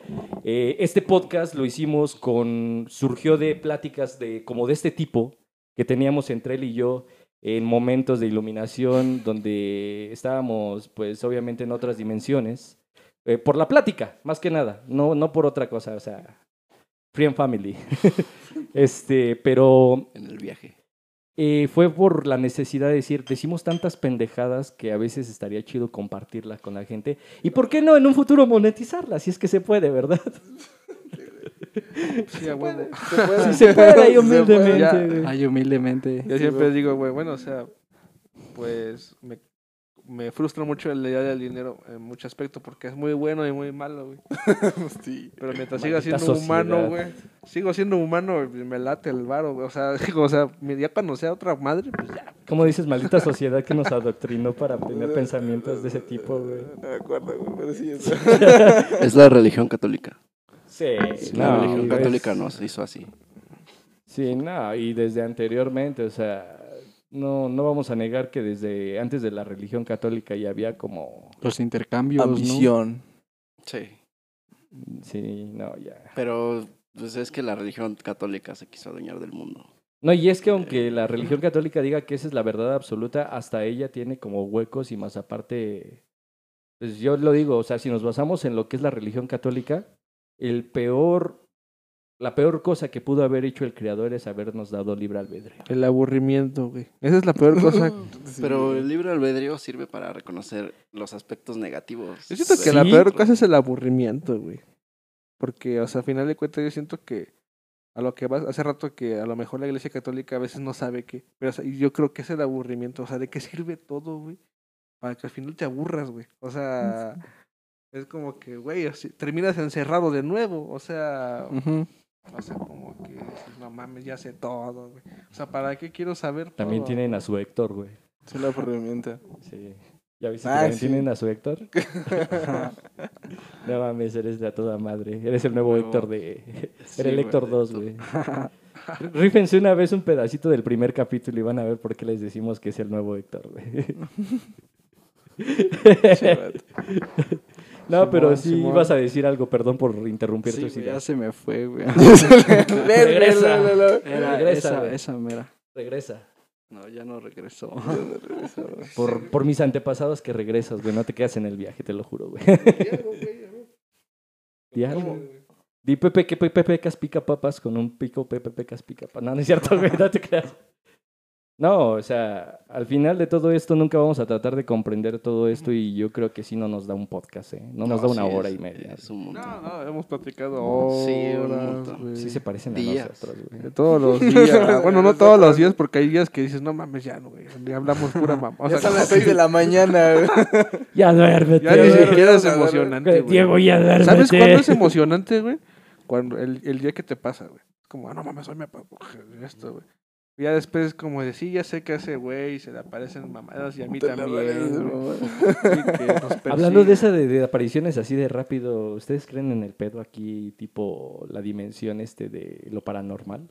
Eh, este podcast lo hicimos con, surgió de pláticas de, como de este tipo que teníamos entre él y yo en momentos de iluminación donde estábamos, pues, obviamente en otras dimensiones. Eh, por la plática, más que nada, no, no por otra cosa, o sea, free and family. (laughs) este, pero En el viaje. Eh, fue por la necesidad de decir, decimos tantas pendejadas que a veces estaría chido compartirlas con la gente. ¿Y por qué no en un futuro monetizarlas? Si es que se puede, ¿verdad? Sí, a huevo. Se puede. Si se puede, ahí puede. humildemente. Ya. humildemente. Yo siempre digo, güey, bueno, o sea, pues me, me frustra mucho la idea del dinero en muchos aspectos porque es muy bueno y muy malo, güey. (laughs) Sí. Pero mientras siga siendo humano, güey, sigo siendo humano, me late el varo, güey. O sea, (laughs) digo, o sea, ya cuando sea otra madre, pues ya. Como dices, maldita sociedad que nos adoctrinó para tener (laughs) pensamientos de ese tipo, güey. No me acuerdo, güey, pero sí. eso. Es la religión católica. Sí, La no, religión católica es- nos hizo así. Sí, no, y desde anteriormente, o sea, no, no vamos a negar que desde antes de la religión católica ya había como... Los intercambios, ¿no? Ambición. Sí. Sí, no, ya. Pero pues es que la religión católica se quiso adueñar del mundo. No, y es que aunque la religión católica diga que esa es la verdad absoluta, hasta ella tiene como huecos y más aparte, pues yo lo digo, o sea, si nos basamos en lo que es la religión católica, el peor, la peor cosa que pudo haber hecho el creador es habernos dado libre albedrío. El aburrimiento, güey. Esa es la peor cosa. (laughs) Sí. Pero el libre albedrío sirve para reconocer los aspectos negativos. Yo siento que la peor cosa es el aburrimiento, güey. Porque, o sea, a final de cuentas yo siento que a lo que vas, hace rato que a lo mejor la iglesia católica a veces no sabe qué, pero o sea, yo creo que es el aburrimiento, o sea, ¿de qué sirve todo, güey? Para que al final te aburras, güey. O sea, (laughs) es como que, güey, terminas encerrado de nuevo, o sea, Ujú. O sea, como que, dices, no mames, ya sé todo, güey. O sea, ¿para qué quiero saber También todo? tienen a su Héctor, güey. Sí, el aburrimiento. Sí. ¿Ya viste que Ah, también sí. tienen a su Héctor? (laughs) no mames, eres de a toda madre. Eres el nuevo Nuevo. Héctor de... Sí, Era el Héctor de 2, todo. güey. (laughs) Rífense una vez un pedacito del primer capítulo y van a ver por qué les decimos que es el nuevo Héctor, güey. No, pero sí Simón. ibas a decir algo, perdón por interrumpir Sí, ya ideas. se me fue, güey. (laughs) Regresa. Era Regresa, esa, güey. esa mera. Regresa. No, ya no regresó. (laughs) Por, por mis antepasados que regresas, güey. No te quedas en el viaje, te lo juro, güey. Algo. Di Pepe que Pepe Pecas pica papas con un pico Pepe Pecas pica papas. No, no es cierto, güey. No te creas. No, o sea, al final de todo esto nunca vamos a tratar de comprender todo esto y yo creo que sí no nos da un podcast, ¿eh? No nos da una sí hora es- y media. Es un montón. No, no, hemos platicado horas, Sí, un. Sí se parecen Días. a nosotros, güey. De todos los (laughs) días. bueno, no todos los días, porque hay días que dices, no mames, ya, no, güey. Ya hablamos pura (laughs) mamá. O Ya sea, son las 6 de la mañana, (laughs) güey. Ya duérmete. ya ni siquiera es Ya, emocionante, güey. Diego, ya duérmete. ¿Sabes cuándo es emocionante, güey? Cuando el, el día que te pasa, güey. Es como, ah, no mames, hoy me pasó esto, güey. Ya después es como de, sí, ya sé que ese güey se le aparecen mamadas y a mí Te también. (laughs) Hablando de esa de, de apariciones así de rápido, ¿ustedes creen en el pedo aquí, tipo la dimensión este de lo paranormal?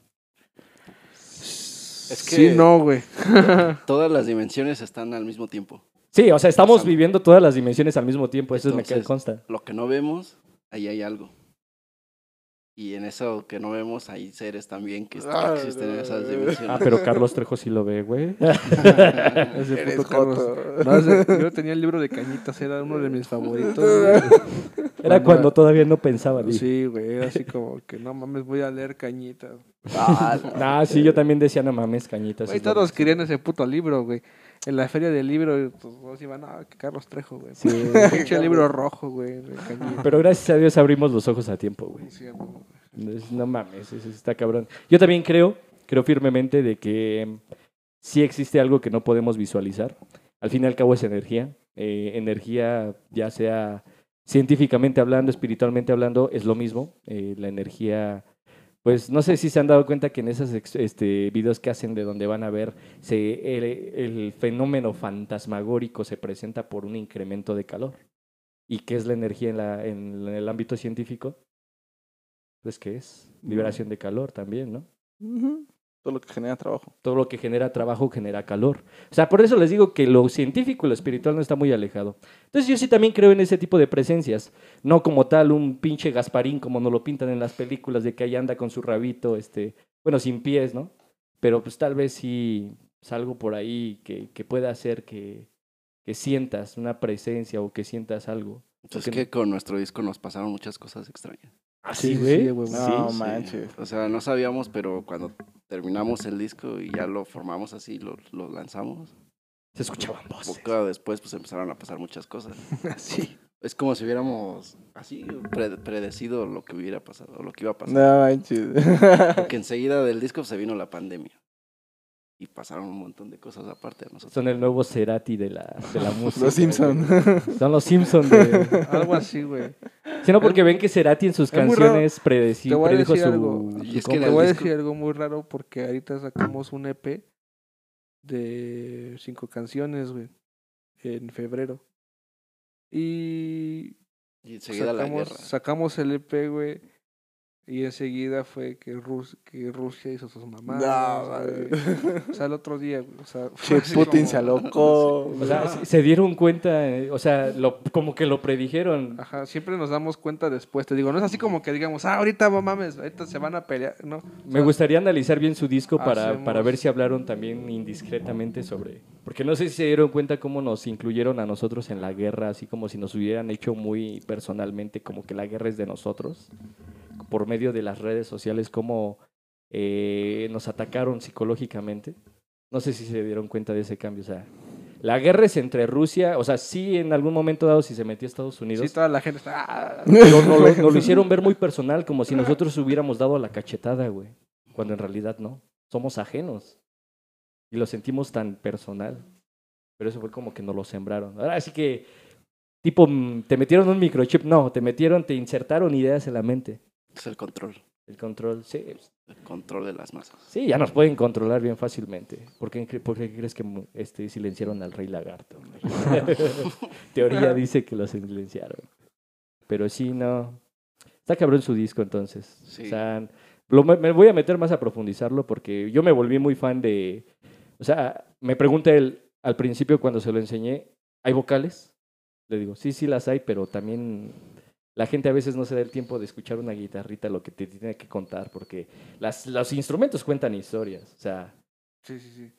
Es que Sí, no, güey. (laughs) todas las dimensiones están al mismo tiempo. Sí, o sea, estamos O sea, viviendo todas las dimensiones al mismo tiempo, eso me entonces- consta. Lo que no vemos, ahí hay algo. Y en eso que no vemos, hay seres también que Ah, existen en esas dimensiones. Ah, pero Carlos Trejo sí lo ve, güey. (laughs) Ese Eres puto Carlos. joto. No, ese- yo tenía el libro de Cañitas, era uno de mis favoritos. güey. Era cuando todavía no pensaba. di. Sí, güey, era así como que no mames, voy a leer Cañitas. Ah, (laughs) sí, yo también decía, no mames, cañitas. Güey, todos máximo". querían ese puto libro, güey. En la feria del libro, pues todos iban, ah, que Carlos Trejo, güey. Sí. (laughs) Pinche libro rojo, güey. Pero gracias a Dios abrimos los ojos a tiempo, güey. Sí, No mames, eso está cabrón. Yo también creo, creo firmemente de que em, sí existe algo que no podemos visualizar. Al fin y al cabo es energía. Eh, energía, ya sea científicamente hablando, espiritualmente hablando, es lo mismo. Eh, la energía, pues no sé si se han dado cuenta que en esos este, videos que hacen de donde van a ver, se, el, el fenómeno fantasmagórico se presenta por un incremento de calor. ¿Y qué es la energía en, la, en el ámbito científico? Pues, ¿qué es? Liberación de calor también, ¿no? Todo lo que genera trabajo. Todo lo que genera trabajo genera calor. O sea, por eso les digo que lo científico y lo espiritual no está muy alejado. Entonces yo sí también creo en ese tipo de presencias. No como tal un pinche Gasparín como nos lo pintan en las películas de que ahí anda con su rabito, este, bueno, sin pies, ¿no? Pero pues tal vez sí es algo por ahí que, que pueda hacer que, que sientas una presencia o que sientas algo. Entonces porque- que con nuestro disco nos pasaron muchas cosas extrañas. Así, sí, güey. sí, güey. No Sí, manches. O sea, no sabíamos, pero cuando terminamos el disco y ya lo formamos así, lo, lo lanzamos, Se escuchaban voces. poco después pues empezaron a pasar muchas cosas. (laughs) Sí. Es como si hubiéramos así pre- predecido lo que hubiera pasado, o lo que iba a pasar. No manches. Porque enseguida del disco se vino la pandemia. Y pasaron un montón de cosas aparte de nosotros. Son el nuevo Cerati de la, de la (laughs) música. Los Simpson. güey. Son los Simpson de... (laughs) Algo así, güey. Sí, no, porque ven que Cerati en sus canciones predeci- Te voy a predijo decir su... algo. su Y es que. Te voy a decir algo muy raro porque ahorita sacamos un EP de cinco canciones, güey, en febrero. Y Y enseguida la sacamos, guerra. sacamos el EP, güey, y enseguida fue que, Rus que Rusia hizo sus mamadas. No, güey. madre. O sea, el otro día, o sea, Che, así Putin como- se alocó. (laughs) O sea, se- se dieron cuenta, eh, o sea, lo, como que lo predijeron. Ajá, siempre nos damos cuenta después. Te digo, no es así como que digamos, ah, ahorita no mames, ahorita se van a pelear. No. Me gustaría analizar bien su disco para, Hacemos- para ver si hablaron también indiscretamente sobre... Porque no sé si se dieron cuenta cómo nos incluyeron a nosotros en la guerra, así como si nos hubieran hecho muy personalmente, como que la guerra es de nosotros, por medio de las redes sociales, cómo eh, nos atacaron psicológicamente. No sé si se dieron cuenta de ese cambio, o sea... La guerra es entre Rusia, o sea, sí en algún momento dado si se metió a Estados Unidos, Sí, toda la gente está. ah, pero no, lo, lo (laughs) hicieron ver muy personal, como si nosotros hubiéramos dado la cachetada, güey. Cuando en realidad no. Somos ajenos. Y lo sentimos tan personal. Pero eso fue como que nos lo sembraron. Ahora sí que, tipo, mm, te metieron un microchip. No, te metieron, te insertaron ideas en la mente. Es el control. El control, sí. El control de las masas. Sí, ya nos pueden controlar bien fácilmente. ¿Por qué, cre- por qué crees que este, silenciaron al rey lagarto? (laughs) Teoría dice que lo silenciaron. Pero sí, no. Está cabrón su disco entonces. Sí. O sea, lo- me voy a meter más a profundizarlo porque yo me volví muy fan de... O sea, me pregunta él al principio cuando se lo enseñé, ¿hay vocales? Le digo, sí, sí las hay, pero también la gente a veces no se da el tiempo de escuchar una guitarrita lo que te tiene que contar porque las, los instrumentos cuentan historias. O sea, Sí, sí, sí.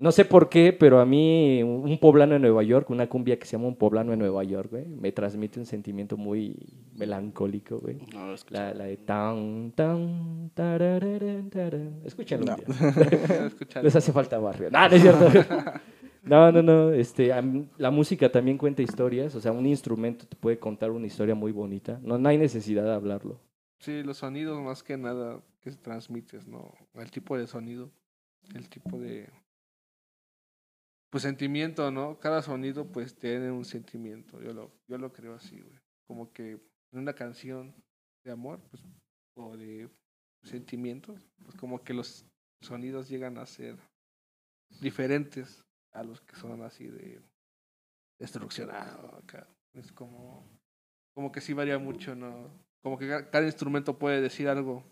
No sé por qué, pero a mí un poblano en Nueva York, una cumbia que se llama Un poblano en Nueva York, güey, me transmite un sentimiento muy melancólico, güey. No. La, la de tan, tan, tarararán, tarán. Escúchenlo un No. (laughs) Les hace falta barrio. No, no es cierto. (laughs) No, no, no. Este, la música también cuenta historias. O sea, un instrumento te puede contar una historia muy bonita. No, no hay necesidad de hablarlo. Sí, los sonidos más que nada que transmites, ¿no? El tipo de sonido, el tipo de... Pues sentimiento, ¿no? Cada sonido pues tiene un sentimiento, yo lo, yo lo creo así, güey. Como que en una canción de amor, pues, o de sentimientos, pues como que los sonidos llegan a ser diferentes a los que son así de destrucción. acá. Es como, como que sí varía mucho, ¿no? Como que ca- cada instrumento puede decir algo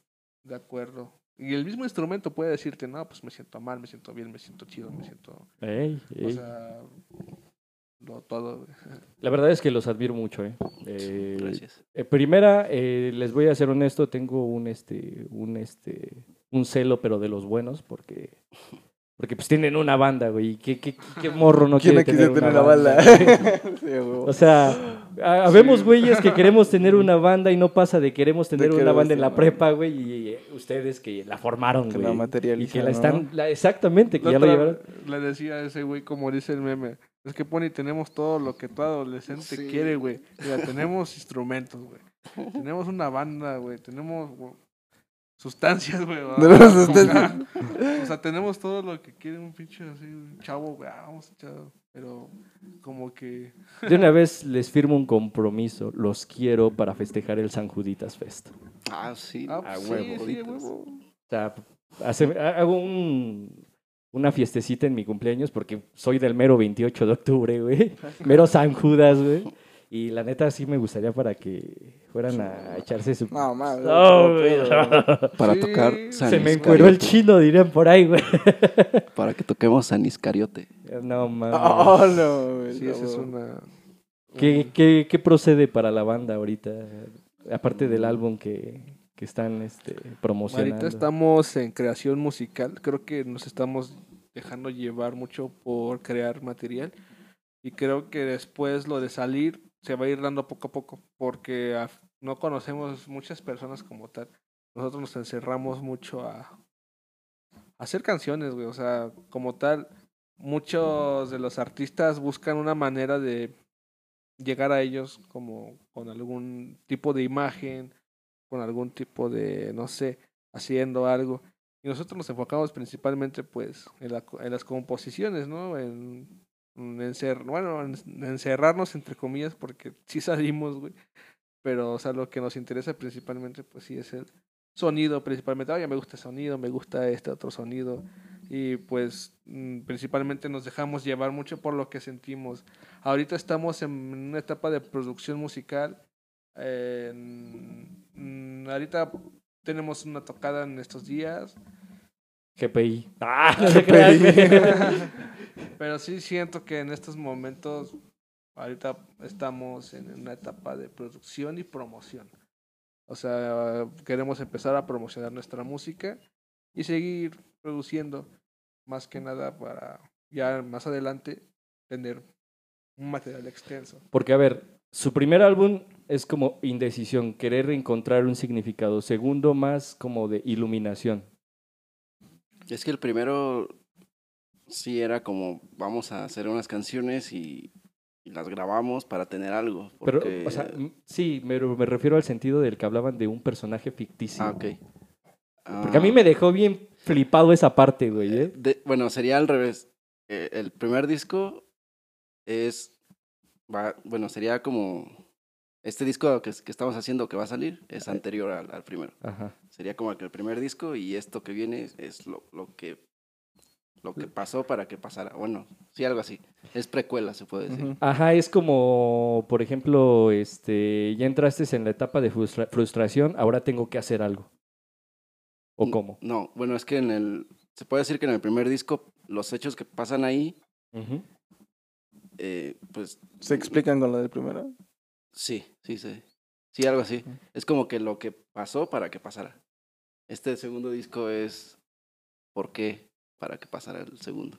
de acuerdo. Y el mismo instrumento puede decirte, no, pues me siento mal, me siento bien, me siento chido, me siento... Ey, O ey. sea, lo, todo. (laughs) La verdad es que los admiro mucho. Eh. Eh, Gracias. eh, primera, eh, les voy a ser honesto, tengo un este, un este, un celo, pero de los buenos, porque, porque pues tienen una banda, güey. ¿Y ¿Qué, qué, qué morro no (laughs) ¿Quién quiere tener tener una banda? (laughs) Sí. O sea, ha- habemos güeyes que queremos tener una (laughs) banda y no pasa de queremos tener una banda en la prepa, güey, y eh, ustedes que la formaron, Que güey. la y materializan, que la ¿no? están, la- exactamente, que La ya lo otra- llevaron. Le decía a ese güey, como dice el meme, es que Pony tenemos todo lo que todo adolescente Sí. quiere, güey. Mira, tenemos instrumentos, güey. Tenemos una banda, güey. Tenemos güey, sustancias, güey. (laughs) o sea, tenemos todo lo que quiere un pinche así, un chavo, güey. ah, vamos a echar. Pero como que... De una vez les firmo un compromiso, los quiero para festejar el San Juditas Fest. Ah, sí. Ah, a pues huevo. sí, sí, a huevo. O sea, hace- hago un, una fiestecita en mi cumpleaños porque soy del mero 28 de octubre, güey. Mero San Judas, güey. Y la neta sí me gustaría para que fueran a echarse su... No, mames. No, no güey. Para Sí, tocar se San Se me encueró el chino, dirían por ahí, güey. Para que toquemos San Iscariote. No, mames. (laughs) Oh, no, güey, Sí, no, esa es güey. una... ¿Qué, qué, qué procede para la banda ahorita? Aparte del álbum que, que están este, promocionando. Ahorita estamos en creación musical. Creo que nos estamos dejando llevar mucho por crear material. Y creo que después lo de salir se va a ir dando poco a poco. Porque a- no conocemos muchas personas como tal. Nosotros nos encerramos mucho a, hacer canciones, güey. O sea, como tal, muchos de los artistas buscan una manera de llegar a ellos como con algún tipo de imagen, con algún tipo de, no sé, haciendo algo. Y nosotros nos enfocamos principalmente, pues, en, la en las composiciones, ¿no? En encer- bueno, en en encerrarnos, entre comillas, porque sí salimos, güey. Pero, o sea, lo que nos interesa principalmente, pues sí, es el sonido, principalmente. Oye, me gusta el sonido, me gusta este otro sonido. Y pues, mm, principalmente nos dejamos llevar mucho por lo que sentimos. Ahorita estamos en una etapa de producción musical. Eh, ahorita tenemos una tocada en estos días. GPI. (laughs) Ah, no güey. (laughs) Pero sí siento que en estos momentos, ahorita estamos en una etapa de producción y promoción. O sea, queremos empezar a promocionar nuestra música y seguir produciendo, más que nada para ya más adelante tener un material extenso. Porque, a ver, su primer álbum es como indecisión, querer encontrar un significado. Segundo, más como de iluminación. Es que el primero sí era como, vamos a hacer unas canciones y, y las grabamos para tener algo. Pero, o sea, m- sí, me, me refiero al sentido del que hablaban de un personaje ficticio. ah, ok. Porque a mí Ah, me dejó bien flipado esa parte, güey. ¿eh? de- bueno, sería al revés. Eh, el primer disco es, va, bueno, sería como, este disco que, que estamos haciendo que va a salir es anterior al, al primero. Ajá. Sería como que el primer disco y esto que viene es lo, lo que lo que pasó para que pasara. Bueno, sí, algo así. Es precuela, se puede decir. Ajá, es como, por ejemplo, este, ya entraste en la etapa de frustra- frustración, ahora tengo que hacer algo. ¿O N- cómo? No, bueno, es que en el. Se puede decir que en el primer disco, los hechos que pasan ahí, eh, pues ¿Se explican con lo del primero? sí, sí, sí. Sí, algo así. Es como que lo que pasó para que pasara. Este segundo disco es por qué para que pasara el segundo.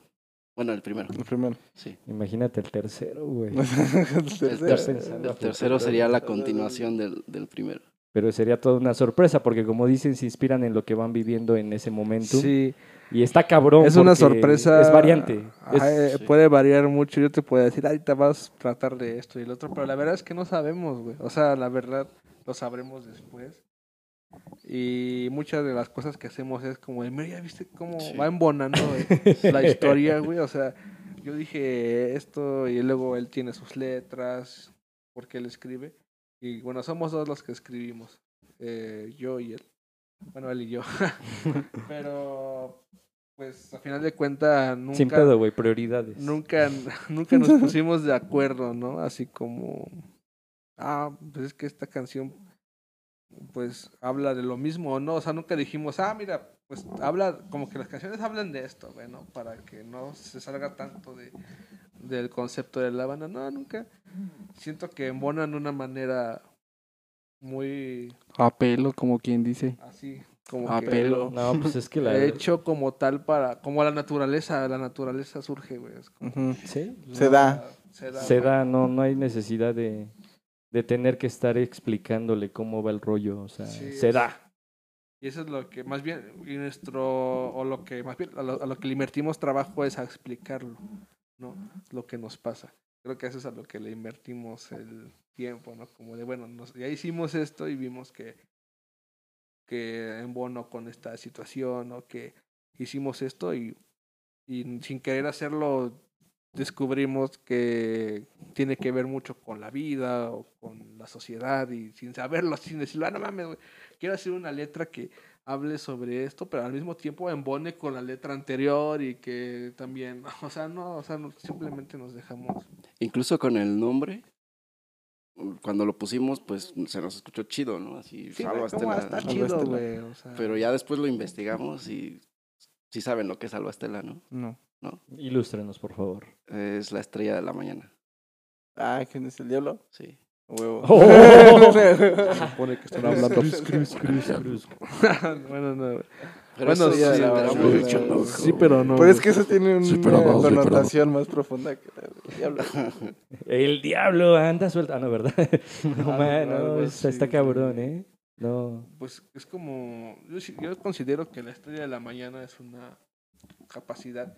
Bueno, el primero, El primero. sí. Imagínate el tercero, güey. (laughs) El tercero. el tercero sería la continuación del, del primero. Pero sería toda una sorpresa, porque como dicen, se inspiran en lo que van viviendo en ese momento. Sí, Y está cabrón. es una sorpresa. Es variante. Es- eh, sí. Puede variar mucho. Yo te puedo decir, ahorita vas a tratar de esto y el otro, pero la verdad es que no sabemos, güey. O sea, la verdad lo sabremos después. Y muchas de las cosas que hacemos es como, mira, ya viste cómo Sí. va embonando eh, (laughs) la historia, güey. O sea, yo dije esto y luego él tiene sus letras, porque él escribe. Y bueno, somos dos los que escribimos, eh, yo y él. Bueno, él y yo. (laughs) Pero, pues, a final de cuentas, nunca... Sin pedo, güey. Prioridades. Nunca, (laughs) nunca nos pusimos de acuerdo, ¿no? Así como, ah, pues es que esta canción, pues habla de lo mismo o no. O sea, nunca dijimos, ah, mira, pues habla, como que las canciones hablan de esto, bueno, para que no se salga tanto de, del concepto de la banda. No, nunca. Siento que embonan de una manera muy A pelo, como quien dice. así, como A que pelo. No, pues es que la. hecho como tal para, como la naturaleza, la naturaleza surge, güey. Sí. Se da. Se da. Se güey. da, no, no hay necesidad de, de tener que estar explicándole cómo va el rollo. O sea, Sí, se es- da. Y eso es lo que más bien, y nuestro, o lo que más bien, a lo, a lo que le invertimos trabajo es a explicarlo, ¿no? Lo que nos pasa. Creo que eso es a lo que le invertimos el tiempo, ¿no? Como de, bueno, nos, ya hicimos esto y vimos que, que en bono con esta situación, o que hicimos esto y, y sin querer hacerlo descubrimos que tiene que ver mucho con la vida o con la sociedad y sin saberlo, (laughs) sin decirlo, ah, no mames, güey, quiero hacer una letra que hable sobre esto, pero al mismo tiempo embone con la letra anterior y que también, (laughs) o sea, no, o sea, no, simplemente nos dejamos. Incluso con el nombre, cuando lo pusimos, pues se nos escuchó chido, ¿no? Así, Sí, Salva güey, ¿cómo Estela, está ¿no? chido, güey, o sea, Pero ya después lo investigamos y sí saben lo que es Salva Estela, ¿no? No. Ilústrenos, por favor. Es la estrella de la mañana, Ah, ¿quién es el diablo? sí. Huevo. Oh. (laughs) se supone que están hablando. Cruz, cruz, cruz, cruz. bueno, no, güey. Pero Bueno, sí, la pero no. Pero es que eso tiene una Sí, no, no. connotación más profunda que la del diablo. (laughs) El diablo anda suelto. Ah, no, ¿verdad? (laughs) No, Algo- man, no, algo está, está cabrón. ¿eh? No. Pues es como, yo, yo considero que la estrella de la mañana es una capacidad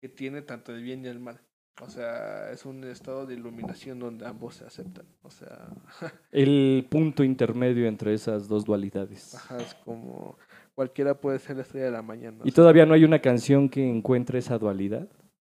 que tiene tanto el bien y el mal. O sea, es un estado de iluminación donde ambos se aceptan. O sea, (laughs) El punto intermedio entre esas dos dualidades. ajá, es como cualquiera puede ser la estrella de la mañana. ¿Y todavía no hay una canción que encuentre esa dualidad?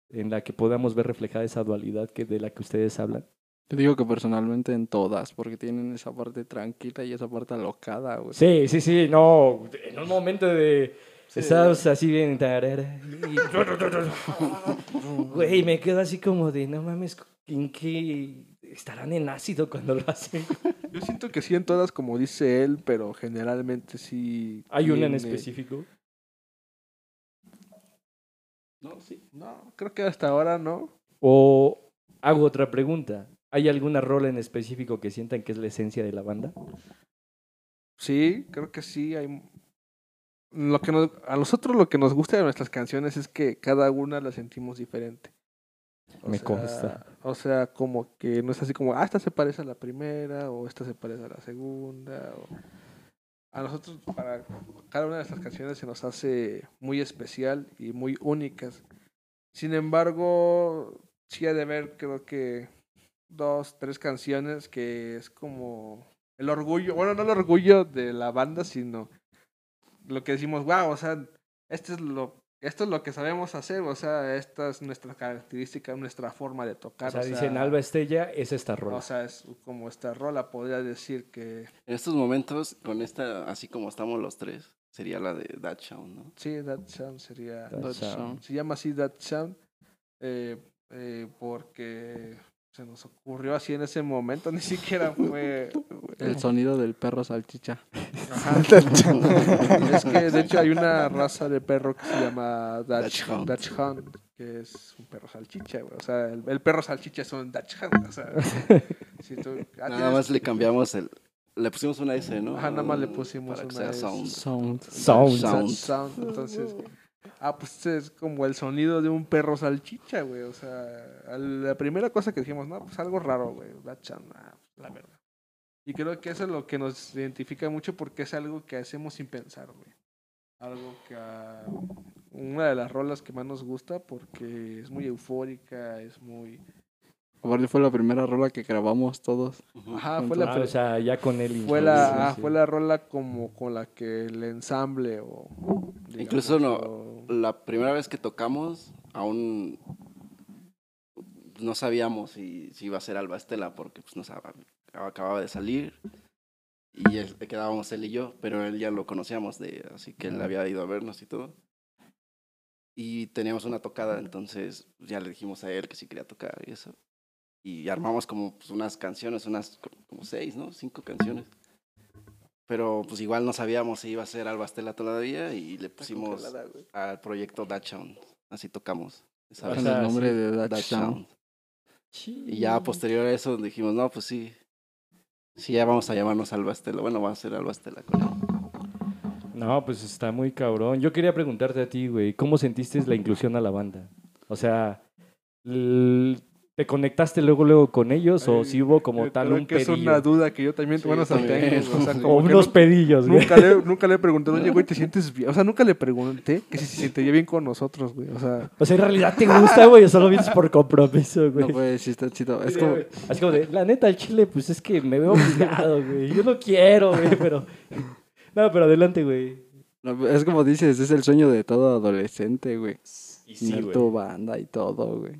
En la que podamos ver reflejada esa dualidad que de la que ustedes hablan. Yo digo que personalmente en todas, porque tienen esa parte tranquila y esa parte alocada, güey. Sí, sí, sí, no. En un momento de. Estás así bien. tarara, y- (laughs) Güey, me quedo así como de, no mames, ¿en qué estarán en ácido cuando lo hacen? Yo siento que sí en todas, como dice él, pero generalmente sí. ¿Hay una en específico? No, sí. No, creo que hasta ahora no. O hago otra pregunta. ¿Hay alguna rola en específico que sientan que es la esencia de la banda? Sí, creo que sí. Hay... Lo que nos... A nosotros lo que nos gusta de nuestras canciones es que cada una la sentimos diferente. O Me sea, consta. O sea, como que no es así como, ah, esta se parece a la primera, o esta se parece a la segunda. O... A nosotros, para cada una de nuestras canciones se nos hace muy especial y muy únicas. Sin embargo, sí ha de haber, creo que, dos, tres canciones que es como el orgullo, bueno, no el orgullo de la banda, sino lo que decimos, wow, o sea, este es lo, esto es lo que sabemos hacer, o sea, esta es nuestra característica, nuestra forma de tocar. O sea, dicen Alba Estella, es esta rola. O sea, es como esta rola, podría decir que En estos momentos, con esta, así como estamos los tres, sería la de That Sound, ¿no? sí, That Sound sería... That That Sound. Sound. Se llama así That Sound eh, eh, porque se nos ocurrió así en ese momento, (laughs) ni siquiera fue... El sonido del perro salchicha. Ajá. (laughs) (laughs) es que de hecho hay una raza de perro que se llama Dutch, Dutch Hound. Que es un perro salchicha, güey. O sea, el, el perro salchicha es un Dutch Hound. O sea, si tú, ah, Nada tienes- más le cambiamos el... Le pusimos una S, ¿no? Ajá, nada más le pusimos Para que una sea S. Sound. Sound. Sound. Sound. Sound. Entonces, Ah, pues es como el sonido de un perro salchicha, güey. O sea, la primera cosa que dijimos, no, pues algo raro, güey. Dachan, ah, la verdad. Y creo que eso es lo que nos identifica mucho porque es algo que hacemos sin pensar, güey. Algo que a una de las rolas que más nos gusta porque es muy eufórica, es muy... Aparte fue la primera rola que grabamos todos. Ajá, fue la, Ah, o sea, ya con él. fue la, sí, ah, sí. fue la rola como con la que el ensamble o... Incluso no- o- La primera vez que tocamos, aún no sabíamos si, si iba a ser Alba Estela, porque pues nos ab- acababa de salir y él- quedábamos él y yo, pero él ya lo conocíamos, de, así que él había ido a vernos y todo. Y teníamos una tocada, entonces ya le dijimos a él que sí quería tocar y eso. Y armamos como pues, unas canciones, unas co- como seis, ¿no? Cinco canciones. Pero pues igual no sabíamos si iba a ser Alba Estela todavía y le pusimos al proyecto Dachshund. Así tocamos. sea, el nombre sí. de Dutch Dachshund. Y ya posterior a eso dijimos, no, pues sí. Sí, ya vamos a llamarnos Alba Estela. Bueno, va a ser Alba Estela con él. No, pues está muy cabrón. Yo quería preguntarte a ti, güey, ¿cómo sentiste la inclusión a la banda? O sea, ¿te conectaste luego luego con ellos o si hubo como yo tal creo un que es pedillo? una duda que yo también, Sí, bueno, también. tengo, o sea, (laughs) O unos pedillos, güey. Nunca le, (laughs) nunca le pregunté, oye, güey, ¿te sientes bien? O sea, nunca le pregunté que si se sentía bien con nosotros, güey. O sea, O sea, en realidad te gusta, güey, o solo vienes por compromiso, güey. No, pues sí está chido. Es Sí, como, güey. Así como de, la neta, al chile, pues es que me veo obligado, güey. Yo no quiero, güey, pero... (laughs) No, pero adelante, güey. no, es como dices, es el sueño de todo adolescente, güey. Y Tener tu banda y todo, güey.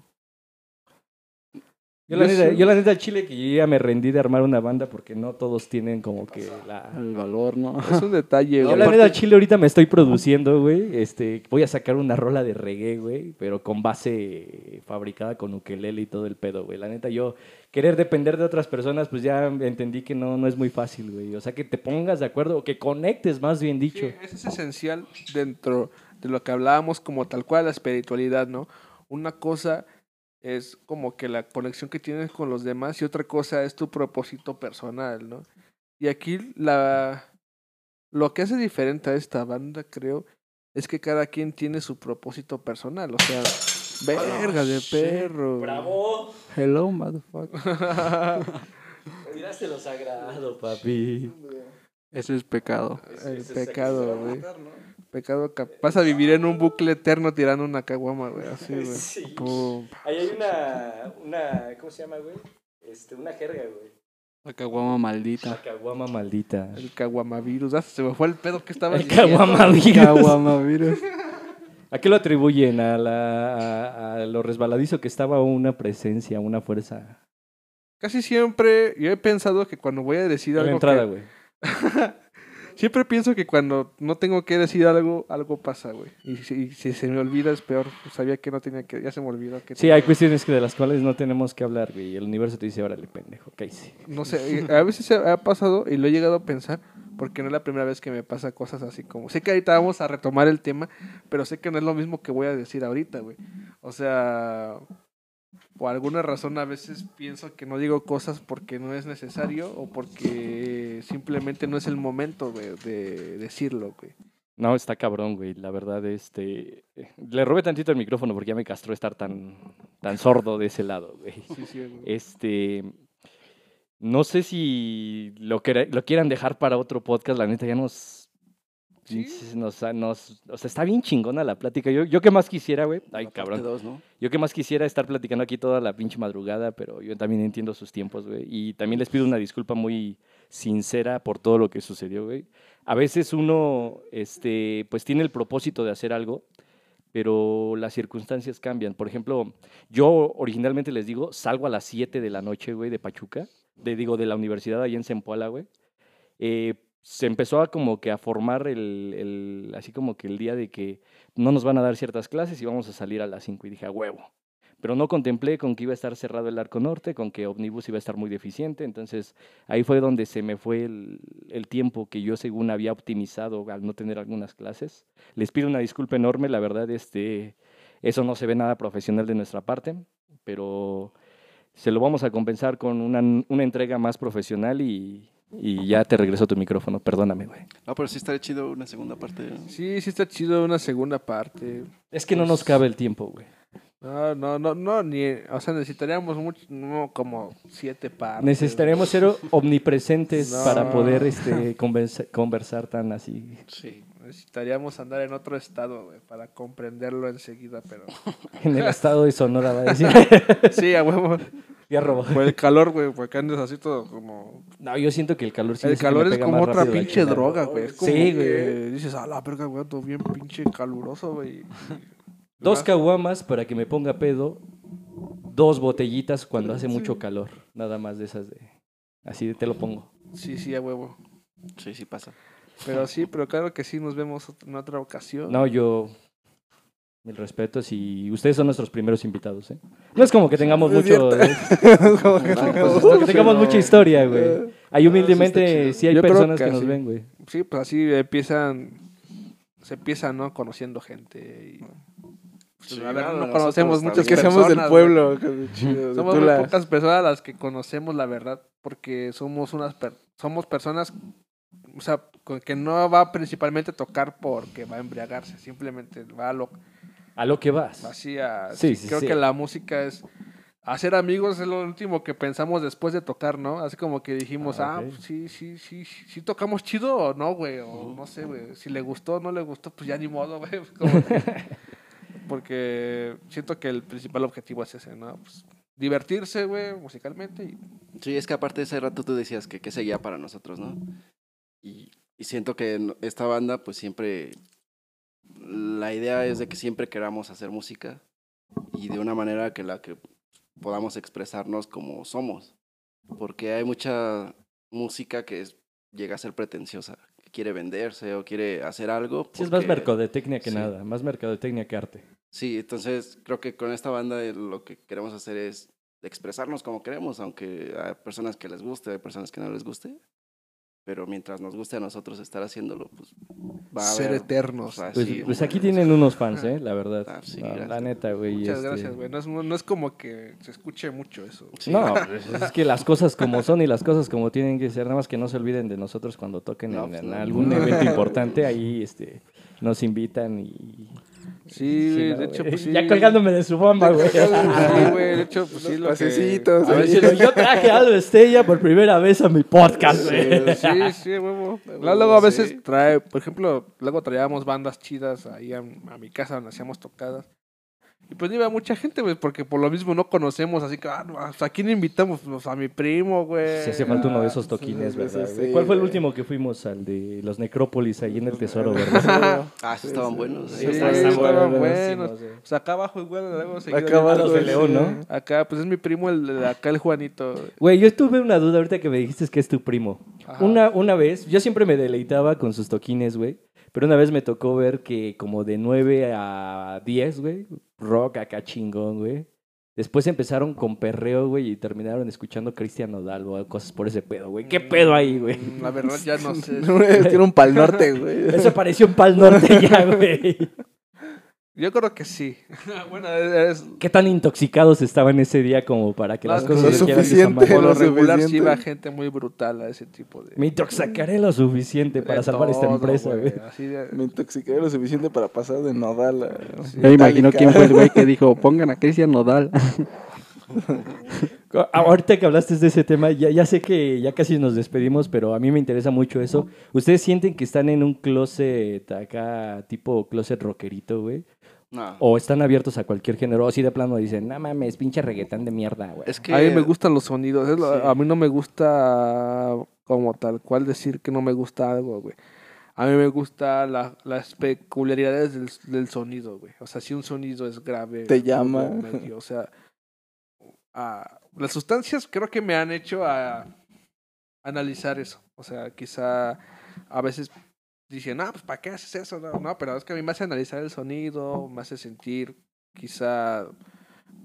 Yo la, Yo neta, sí- yo la neta al chile que yo ya me rendí de armar una banda porque no todos tienen como que la... El valor, ¿no? es un detalle, Yo güey. la neta chile ahorita me estoy produciendo, güey. Este, voy a sacar una rola de reggae, güey, pero con base fabricada con ukelele y todo el pedo, güey. La neta yo querer depender de otras personas, pues ya entendí que no no es muy fácil, güey. O sea, que te pongas de acuerdo o que conectes, más bien Sí, dicho. eso es esencial dentro de lo que hablábamos como tal cual la espiritualidad, ¿no? Una cosa es como que la conexión que tienes con los demás y otra cosa es tu propósito personal, ¿no? Y aquí la lo que hace diferente a esta banda, creo, es que cada quien tiene su propósito personal, o sea, verga de perro. ¡Bravo! Hello, motherfucker. (laughs) Tiraste lo sagrado, papi. Eso es pecado. El pecado, güey. Pecado cap- Vas a vivir en un bucle eterno tirando una caguama, güey, así, güey. (laughs) Sí. Pum. Ahí hay una, una, ¿cómo se llama, güey? Este, una jerga, güey. La caguama maldita. La caguama maldita. El caguamavirus. Ah, se me fue el pedo que estaba El caguamavirus. Caguamavirus. ¿A qué lo atribuyen? ¿A, la, a, a lo resbaladizo que estaba una presencia, una fuerza? Casi siempre yo he pensado que cuando voy a decir En la algo entrada, que- güey. (laughs) siempre pienso que cuando no tengo que decir algo, algo pasa, güey. Y si, y si se me olvida es peor. Sabía que no tenía que... Ya se me olvidó que... Sí, hay cuestiones que de las cuales no tenemos que hablar, güey. y El universo te dice, órale, pendejo, ¿qué hice? No sé, (laughs) a veces se ha pasado y lo he llegado a pensar porque no es la primera vez que me pasa cosas así como... Sé que ahorita vamos a retomar el tema, pero sé que no es lo mismo que voy a decir ahorita, güey. O sea, por alguna razón a veces pienso que no digo cosas porque no es necesario o porque simplemente no es el momento, güey, de decirlo, güey. No, está cabrón, güey. La verdad, este... Le robé tantito el micrófono porque ya me castró estar tan, tan sordo de ese lado, güey. Sí, sí, güey. Este. No sé si lo quieran dejar para otro podcast, la neta ya nos. Sí. nos, nos- o sea, está bien chingona la plática. Yo, yo qué más quisiera, güey. Ay, La cabrón. dos, ¿no? Yo qué más quisiera estar platicando aquí toda la pinche madrugada, pero yo también entiendo sus tiempos, güey. Y también les pido una disculpa muy sincera por todo lo que sucedió, güey. A veces uno, este, pues tiene el propósito de hacer algo, pero las circunstancias cambian. Por ejemplo, yo originalmente les digo, salgo a las 7 de la noche, güey, de Pachuca, de, digo, de la universidad ahí en Zempoala, güey. Eh, se empezó a como que a formar el, el- así como que el día de que no nos van a dar ciertas clases y vamos a salir a las 5 y dije, huevo. Pero no contemplé con que iba a estar cerrado el arco norte, con que Omnibus iba a estar muy deficiente, entonces ahí fue donde se me fue el, el tiempo que yo según había optimizado al no tener algunas clases. Les pido una disculpa enorme, la verdad, este, eso no se ve nada profesional de nuestra parte, pero se lo vamos a compensar con una, una entrega más profesional y Y ya te regreso tu micrófono, perdóname, güey. No, pero sí estaría chido una segunda parte. ¿no? Sí, sí está chido una segunda parte. Es que no nos cabe el tiempo, güey. No, no, no, no, ni, o sea, necesitaríamos mucho, no, como siete partes. Necesitaríamos ser omnipresentes No. para poder este, conversar tan así. Sí. Necesitaríamos andar en otro estado, güey, para comprenderlo enseguida, pero... (laughs) En el estado de Sonora, va a decir. (laughs) Sí, a huevo. Fierro. Por el calor, güey, porque andas así todo como... No, yo siento que el calor sí el calor es como otra pinche droga, güey. Sí, que güey. Dices, a la verga, güey, todo bien pinche caluroso, güey. Dos caguamas para que me ponga pedo. Dos botellitas cuando hace Sí. mucho calor. Nada más de esas de... Así te lo pongo. Sí, sí, a huevo. Sí, sí pasa. Pero sí, pero claro que sí, nos vemos en otra ocasión. No, yo... Mil respetos y ustedes son nuestros primeros invitados, ¿eh? No es como que tengamos Es mucho... (laughs) Como que No, tengamos- pues, que tengamos mucha historia, güey. Eh, Ahí humildemente sí hay Yo personas que que nos sí. ven, güey. Sí, pues así empiezan... Se empiezan, ¿no? Conociendo gente y... pues, Sí, a ver, no conocemos Es que seamos del pueblo. chido, de Somos muy pocas personas las que conocemos la verdad, porque somos unas per- somos personas, o sea, con- que no va principalmente a tocar porque va a embriagarse, simplemente va a lo A lo que vas. así a Sí, sí, creo sí. que la música es hacer amigos es lo último que pensamos después de tocar, ¿no? Así como que dijimos, Ah, ah, sí, sí, sí, sí, sí tocamos chido o no, güey, o no sé, güey, si le gustó o no le gustó, pues ya ni modo, (laughs) güey, pues (laughs) porque siento que el principal objetivo es ese, ¿no? Pues, divertirse, güey, musicalmente y Sí, es que aparte de ese rato tú decías que qué seguía para nosotros, ¿no? Y, y siento que esta banda, pues siempre, la idea es de que siempre queramos hacer música y de una manera que la que podamos expresarnos como somos. Porque hay mucha música que es- llega a ser pretenciosa, que quiere venderse o quiere hacer algo. Sí, es más porque- mercadotecnia que sí. nada. Más mercadotecnia que arte. Sí, entonces creo que con esta banda eh, lo que queremos hacer es expresarnos como queremos, aunque hay personas que les guste, hay personas que no les guste. Pero mientras nos guste a nosotros estar haciéndolo, pues va a ser haber... eternos. Pues, pues aquí tienen unos fans, ¿eh? La verdad. Ah, sí, la, neta, güey. Muchas este- gracias, güey. No es, no es como que se escuche mucho eso. Sí. No, (laughs) pues, es que las cosas como son y las cosas como tienen que ser, nada más que no se olviden de nosotros cuando toquen No, en, pues en algún evento (laughs) importante, ahí este nos invitan y... Sí, Sí, no, de hecho, pues sí. Ya colgándome de su bomba, güey. Sí, güey, de hecho, pues sí, (laughs) lo que... Pasecitos, A ver ahí. si Pero yo traje a Aldo Estella por primera vez a mi podcast, güey. Sí, sí, huevo. Luego, luego a veces trae, por ejemplo, luego traíamos bandas chidas ahí a, a mi casa donde hacíamos tocadas. Y pues no iba mucha gente, güey, porque por lo mismo no conocemos, así que, ah, no, ¿a quién invitamos? Pues a mi primo, güey. Si hace falta uno de esos sí, toquines, sí, ¿verdad? sí, güey? sí, ¿Cuál fue el último que fuimos? Al de los Necrópolis ahí en el Tesoro, ¿verdad? (laughs) Ah, sí, estaban buenos. Sí, estaban estaban buenos. güey. Pues acá abajo igual, luego Acá abajo, de los- León, ¿no? Acá, pues es mi primo, el de acá, el Juanito. Güey, yo tuve una duda ahorita que me dijiste que es tu primo. Ajá. Una, una vez, yo siempre me deleitaba con sus toquines, güey. Pero una vez me tocó ver que como de 9 a 10, güey, rock acá chingón, güey. Después empezaron con perreo, güey, y terminaron escuchando Cristian Nodal o cosas por ese pedo, güey. ¿Qué pedo ahí, güey? Mm, La verdad ya no (laughs) sé. (laughs) Tiene un pal norte, güey. Eso pareció un pal norte ya, güey. (laughs) Yo creo que sí. (laughs) bueno, es, ¿Qué tan intoxicados estaban ese día como para que No, las lo cosas se quieran por lo lo regular sí va gente muy brutal a ese tipo de... Me intoxicaré lo suficiente para de salvar esta empresa, güey. Así de... Me intoxiqué lo suficiente para pasar de nodal a... Me imagino quién fue el güey que (laughs) dijo, pongan a Cristian Nodal. (laughs) Ah, (laughs) Ahorita que hablaste de ese tema, ya, ya sé que ya casi nos despedimos, pero a mí me interesa mucho eso. ¿Ustedes sienten que están en un closet acá, tipo closet rockerito, güey? No. ¿O están abiertos a cualquier género? O así de plano dicen, no mames, pinche reggaetón de mierda, güey. Es que... A mí me gustan los sonidos. Sí. A mí no me gusta como tal cual decir que no me gusta algo, güey. A mí me gusta la- las peculiaridades del, del sonido, güey. O sea, si un sonido es grave. Te llama. medio, o sea, ah, las sustancias creo que me han hecho a analizar eso. O sea, quizá a veces dicen, ah, pues ¿para qué haces eso? No, no, pero es que a mí me hace analizar el sonido, me hace sentir quizá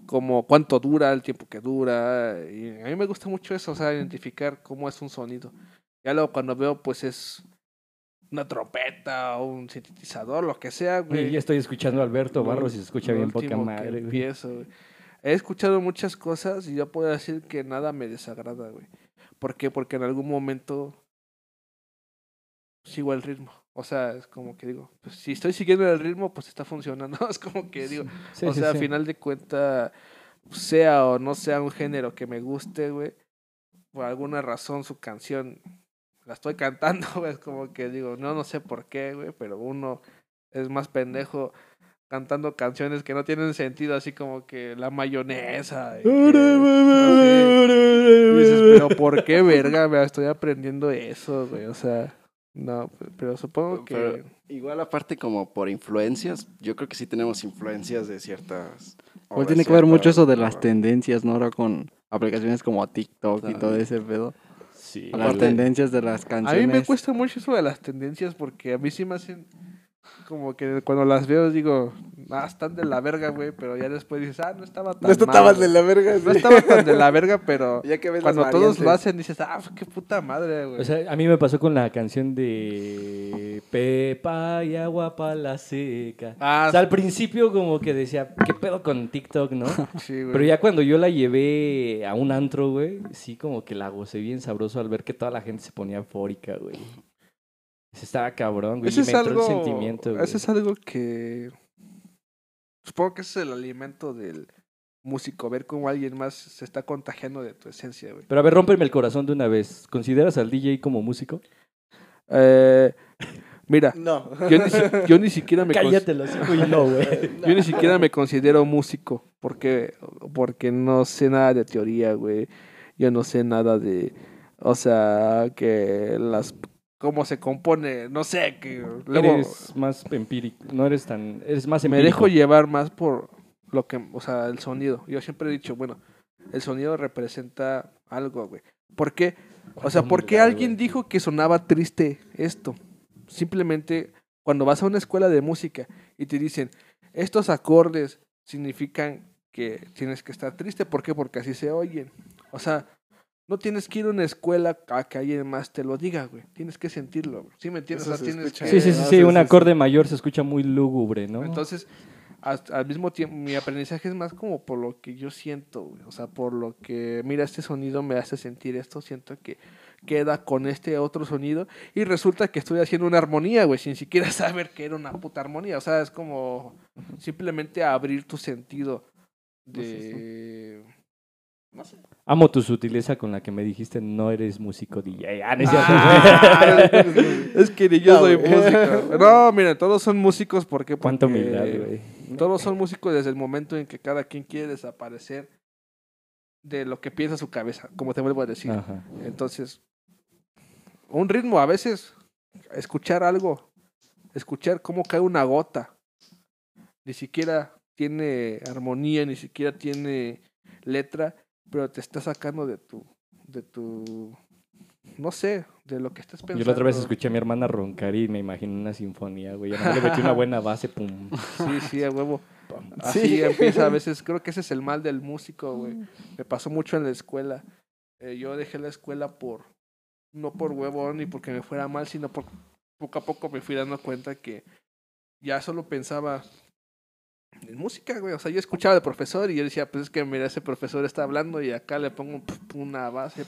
como cuánto dura, el tiempo que dura. Y a mí me gusta mucho eso, o sea, identificar cómo es un sonido. Ya luego cuando veo, pues es una trompeta o un sintetizador, lo que sea, Güey, güey. ya estoy escuchando a Alberto Barros y se escucha lo bien poca madre, empiezo, güey. He escuchado muchas cosas y yo puedo decir que nada me desagrada, güey. ¿Por qué? Porque en algún momento sigo el ritmo. O sea, es como que digo, pues si estoy siguiendo el ritmo, pues está funcionando. (laughs) Es como que digo, Sí, o sí, sea, sí. a final de cuentas, sea o no sea un género que me guste, güey, por alguna razón su canción la estoy cantando, (laughs) güey, es como que digo, no, no sé por qué, güey, pero uno es más pendejo cantando canciones que no tienen sentido, así como que la mayonesa. y que- así. Y dices, pero ¿por qué, verga? Me estoy aprendiendo eso, güey, o sea, no, pero supongo que... Pero igual aparte como por influencias, yo creo que sí tenemos influencias de ciertas... Obras, tiene que ver mucho eso de las tendencias, ¿no? Ahora con aplicaciones como TikTok y todo ese pedo. Sí, Las tendencias de las A canciones. mí me cuesta mucho eso de las tendencias porque a mí sí me hacen como que cuando las veo digo, ah, están de la verga, güey, pero ya después dices, ah, no estaba tan No estaba güey". de la verga. No estaba tan de la verga, pero (laughs) Ya que ves las cuando todos lo hacen dices, ah, qué puta madre, güey. O sea, a mí me pasó con la canción de Pepa y agua pa' la seca. ah, O sea, al principio como que decía, ¿qué pedo con TikTok, no? (laughs) sí, güey. Pero ya cuando yo la llevé a un antro, güey, sí como que la gocé bien sabroso al ver que toda la gente se ponía eufórica, güey. Ese Estaba cabrón, güey. Ese y es me entró algo, el sentimiento, güey. ese es algo que supongo que ese es el alimento del músico, ver cómo alguien más se está contagiando de tu esencia, güey. Pero a ver, rómpeme el corazón de una vez. ¿Consideras al DJ como músico? Eh, mira, No. yo ni, si- yo ni siquiera me Cállate los hijos y no, güey. (laughs) Yo ni siquiera me considero músico, porque, porque no sé nada de teoría, güey. Yo no sé nada de, o sea, que las, cómo se compone, no sé, que luego Eres más empírico. No eres tan... Eres más me empírico. dejo llevar más por lo que, o sea, el sonido. Yo siempre he dicho, bueno, el sonido representa algo, güey. ¿Por qué? O sea, ¿por qué alguien dijo que sonaba triste esto? Simplemente cuando vas a una escuela de música y te dicen, estos acordes significan que tienes que estar triste. ¿Por qué? Porque así se oyen. O sea, no tienes que ir a una escuela a que alguien más te lo diga, güey. Tienes que sentirlo, güey. ¿Sí me entiendes? Eso O sea, se tienes escucha. que- Sí, sí, sí, Ah, sí. Un acorde mayor se escucha muy lúgubre, ¿no? Entonces, al mismo tiempo, mi aprendizaje es más como por lo que yo siento, güey. O sea, por lo que, mira, este sonido me hace sentir esto, siento que queda con este otro sonido y resulta que estoy haciendo una armonía, güey, sin siquiera (laughs) saber que era una puta armonía. O sea, es como simplemente abrir tu sentido de... No sé. Amo tu sutileza con la que me dijiste no eres músico DJ. Ah, no es Ah, (laughs) es que ni yo No, soy güey. músico. (laughs) No, mira, todos son músicos porque... Cuánta porque- humildad, güey. Todos son músicos desde el momento en que cada quien quiere desaparecer de lo que piensa su cabeza, como te vuelvo a decir. Ajá. Entonces, un ritmo, a veces, escuchar algo, escuchar cómo cae una gota, ni siquiera tiene armonía, ni siquiera tiene letra, pero te está sacando de tu, de tu, no sé, de lo que estás pensando. Yo la otra vez escuché a mi hermana roncar y me imaginé una sinfonía, güey. Ya le metí una (laughs) buena base, pum. Sí, sí, a huevo. Así Sí. empieza a veces. (laughs) Creo que ese es el mal del músico, güey. Me pasó mucho en la escuela. Eh, yo dejé la escuela por, no por huevón ni porque me fuera mal, sino por poco a poco me fui dando cuenta que ya solo pensaba en música, güey. O sea, yo escuchaba al profesor y yo decía, pues es que mira, ese profesor está hablando y acá le pongo una base.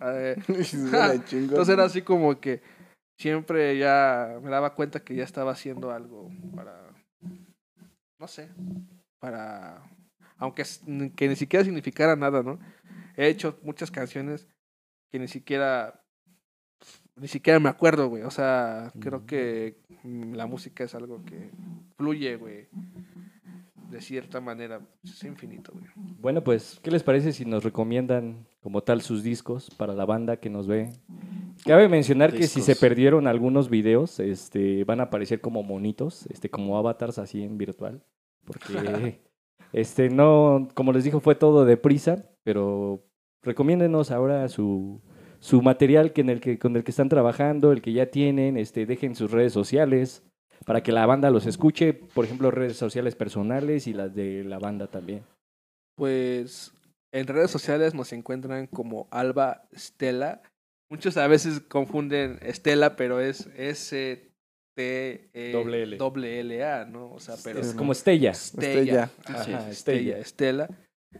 eh, (laughs) (laughs) entonces era así como que siempre ya me daba cuenta que ya estaba haciendo algo para, no sé, para, aunque que ni siquiera significara nada, ¿no? He hecho muchas canciones que ni siquiera, ni siquiera me acuerdo, güey. O sea, creo que mm, la música es algo que fluye, güey. De cierta manera, es infinito, güey. Bueno, pues, ¿qué les parece si nos recomiendan como tal sus discos para la banda que nos ve? Cabe mencionar que si se perdieron algunos videos, este, van a aparecer como monitos, este, como avatars así en virtual. Porque, (laughs) este, no, como les dijo, fue todo deprisa, pero recomiéndenos ahora su, su material que en el que, con el que están trabajando, el que ya tienen, este, dejen sus redes sociales para que la banda los escuche, por ejemplo, redes sociales personales y las de la banda también. Pues en redes sociales nos encuentran como Alba Stella. Muchos a veces confunden Estela, pero es S T E L. A, ¿no? O sea, pero Es como Estella. Stella. Estella. Ajá, Ajá, Stella, Estela.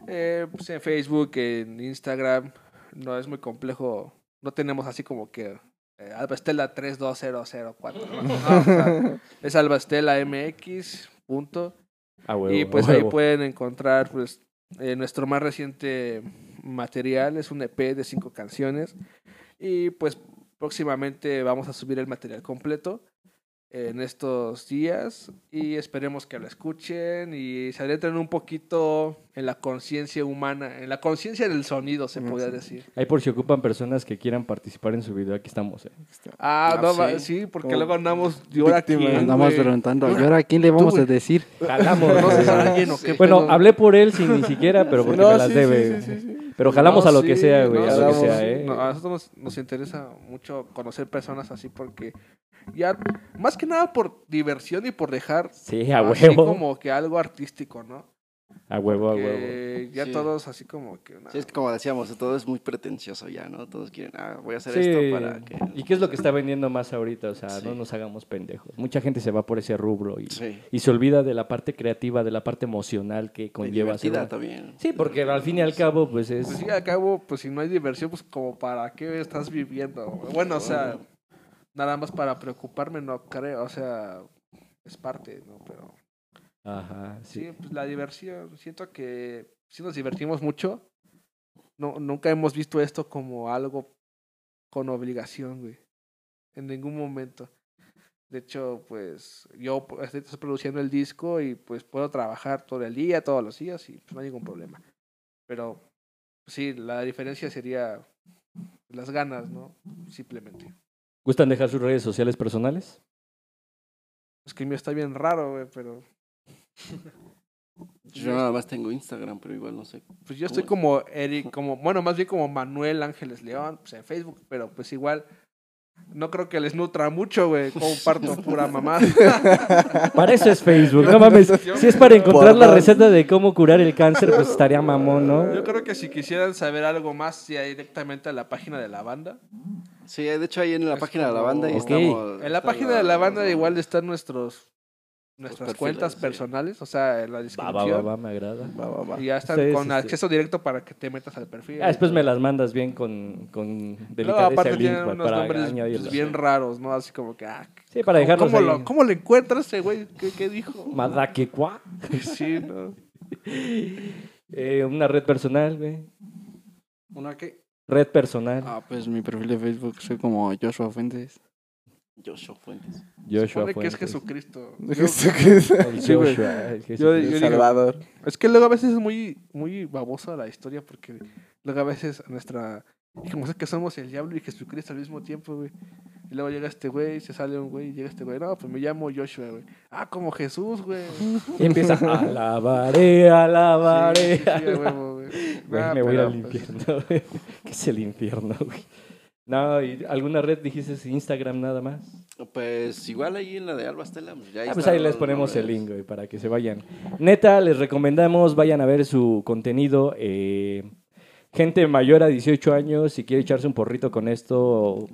Eh, pues en Facebook, en Instagram, no es muy complejo. No tenemos así como que eh, Alba Estela 32004. ¿no? (laughs) No, o sea, es Alba Estela MX. Punto. A huevo, Y pues a ahí pueden encontrar pues eh, nuestro más reciente material, es un EP de cinco canciones. Y pues próximamente vamos a subir el material completo en estos días y esperemos que lo escuchen y se adentren un poquito en la conciencia humana, en la conciencia del sonido, se Mm, podría sí. decir. Ahí por si ocupan personas que quieran participar en su video, aquí estamos. ¿eh? Ah, Ah, no, sí. sí, porque luego andamos, ¿y ahora quién, Andamos preguntando, ¿y Ahora, quién le vamos a decir? Jalamos. ¿Conoces a güey. alguien o qué Bueno, hablé por él sin ni siquiera, pero porque me las sí, debe. sí, sí, sí, sí. Pero jalamos No, a lo sí, que sea, güey, no, a lo que sea, sí. ¿eh? No, a nosotros nos, nos interesa mucho conocer personas así porque ya, más que nada por diversión y por dejar Sí, a así huevo. como que algo artístico, ¿no? A huevo, a huevo. Ya Sí. todos así como que... nah. Sí, es que como decíamos, todo es muy pretencioso ya, ¿no? Todos quieren, ah, voy a hacer Sí. esto para que... ¿Y qué es lo que está vendiendo más ahorita? O sea, Sí. no nos hagamos pendejos. Mucha gente se va por ese rubro y, Sí. y se olvida de la parte creativa, de la parte emocional que conlleva una- también. Sí, porque al fin y al cabo, pues es... Pues sí, al cabo, pues si no hay diversión, pues como para qué estás viviendo. Bueno, o sea, nada más para preocuparme no creo, o sea, es parte, ¿no? Pero Ajá, sí. sí, pues la diversión, siento que sí nos divertimos mucho. No, nunca hemos visto esto como algo con obligación, güey. En ningún momento. De hecho, pues yo estoy produciendo el disco y pues puedo trabajar todo el día, todos los días y pues, no hay ningún problema. Pero sí, la diferencia sería las ganas, ¿no? Simplemente. ¿Gustan dejar sus redes sociales personales? Es que el mío está bien raro, güey, pero Yo nada más tengo Instagram, pero igual no sé. pues yo estoy ¿Cómo como Eric, como, bueno, más bien como Manuel Ángeles León, pues en Facebook, pero pues igual no creo que les nutra mucho, güey, comparto (laughs) pura mamá. (laughs) Para eso es Facebook, no mames. Si es para encontrar la receta de cómo curar el cáncer, pues estaría mamón, ¿no? Yo creo que si quisieran saber algo más, ya directamente a la página de la banda. Sí, de hecho ahí en la Es página de la banda ahí estamos... En la página de la banda los- igual están nuestros nuestras perfiles, cuentas sí. personales, o sea, en la descripción. va, va, va, me agrada. Va, va, va. Y ya están con acceso directo para que te metas al perfil. Ah, después me las mandas bien con, con delicadeza aparte el link tienen unos para nombres pues, bien raros, ¿no? Así como que, ah, Sí, para dejarlos ¿cómo, ahí. lo, ¿cómo lo encuentras ese güey? ¿Qué, qué dijo? Madaquecua. (laughs) Sí, ¿no? (laughs) Eh, una red personal, güey. ¿Una qué? Red personal. Ah, pues mi perfil de Facebook soy como Joshua Fuentes. Joshua Fuentes. Joshua Supone que es Fuentes. Jesucristo. ¿Esto qué es? El Sí, güey. Joshua, el Jesucristo. Yo- yo digo- Salvador. Es que luego a veces es muy, muy babosa la historia porque luego a veces nuestra... Como sé que somos el diablo y Jesucristo al mismo tiempo, güey. Y luego llega este güey, se sale un güey y llega este güey. No, pues me llamo Joshua, güey. Ah, como Jesús, güey. (laughs) Y empieza, alabaré, alabaré. Sí, sí, sí, a huevo, güey. (laughs) Güey, Ah, me voy pero, al pues, infierno, (laughs) güey. ¿Qué es el infierno, güey? No, ¿y alguna red dijiste Instagram nada más? Pues igual ahí en la de Alba Estela. Pues, ya Ah, pues ahí les ponemos el link, güey, para que se vayan. Neta, les recomendamos, vayan a ver su contenido. eh, gente mayor a 18 años, si quiere echarse un porrito con esto,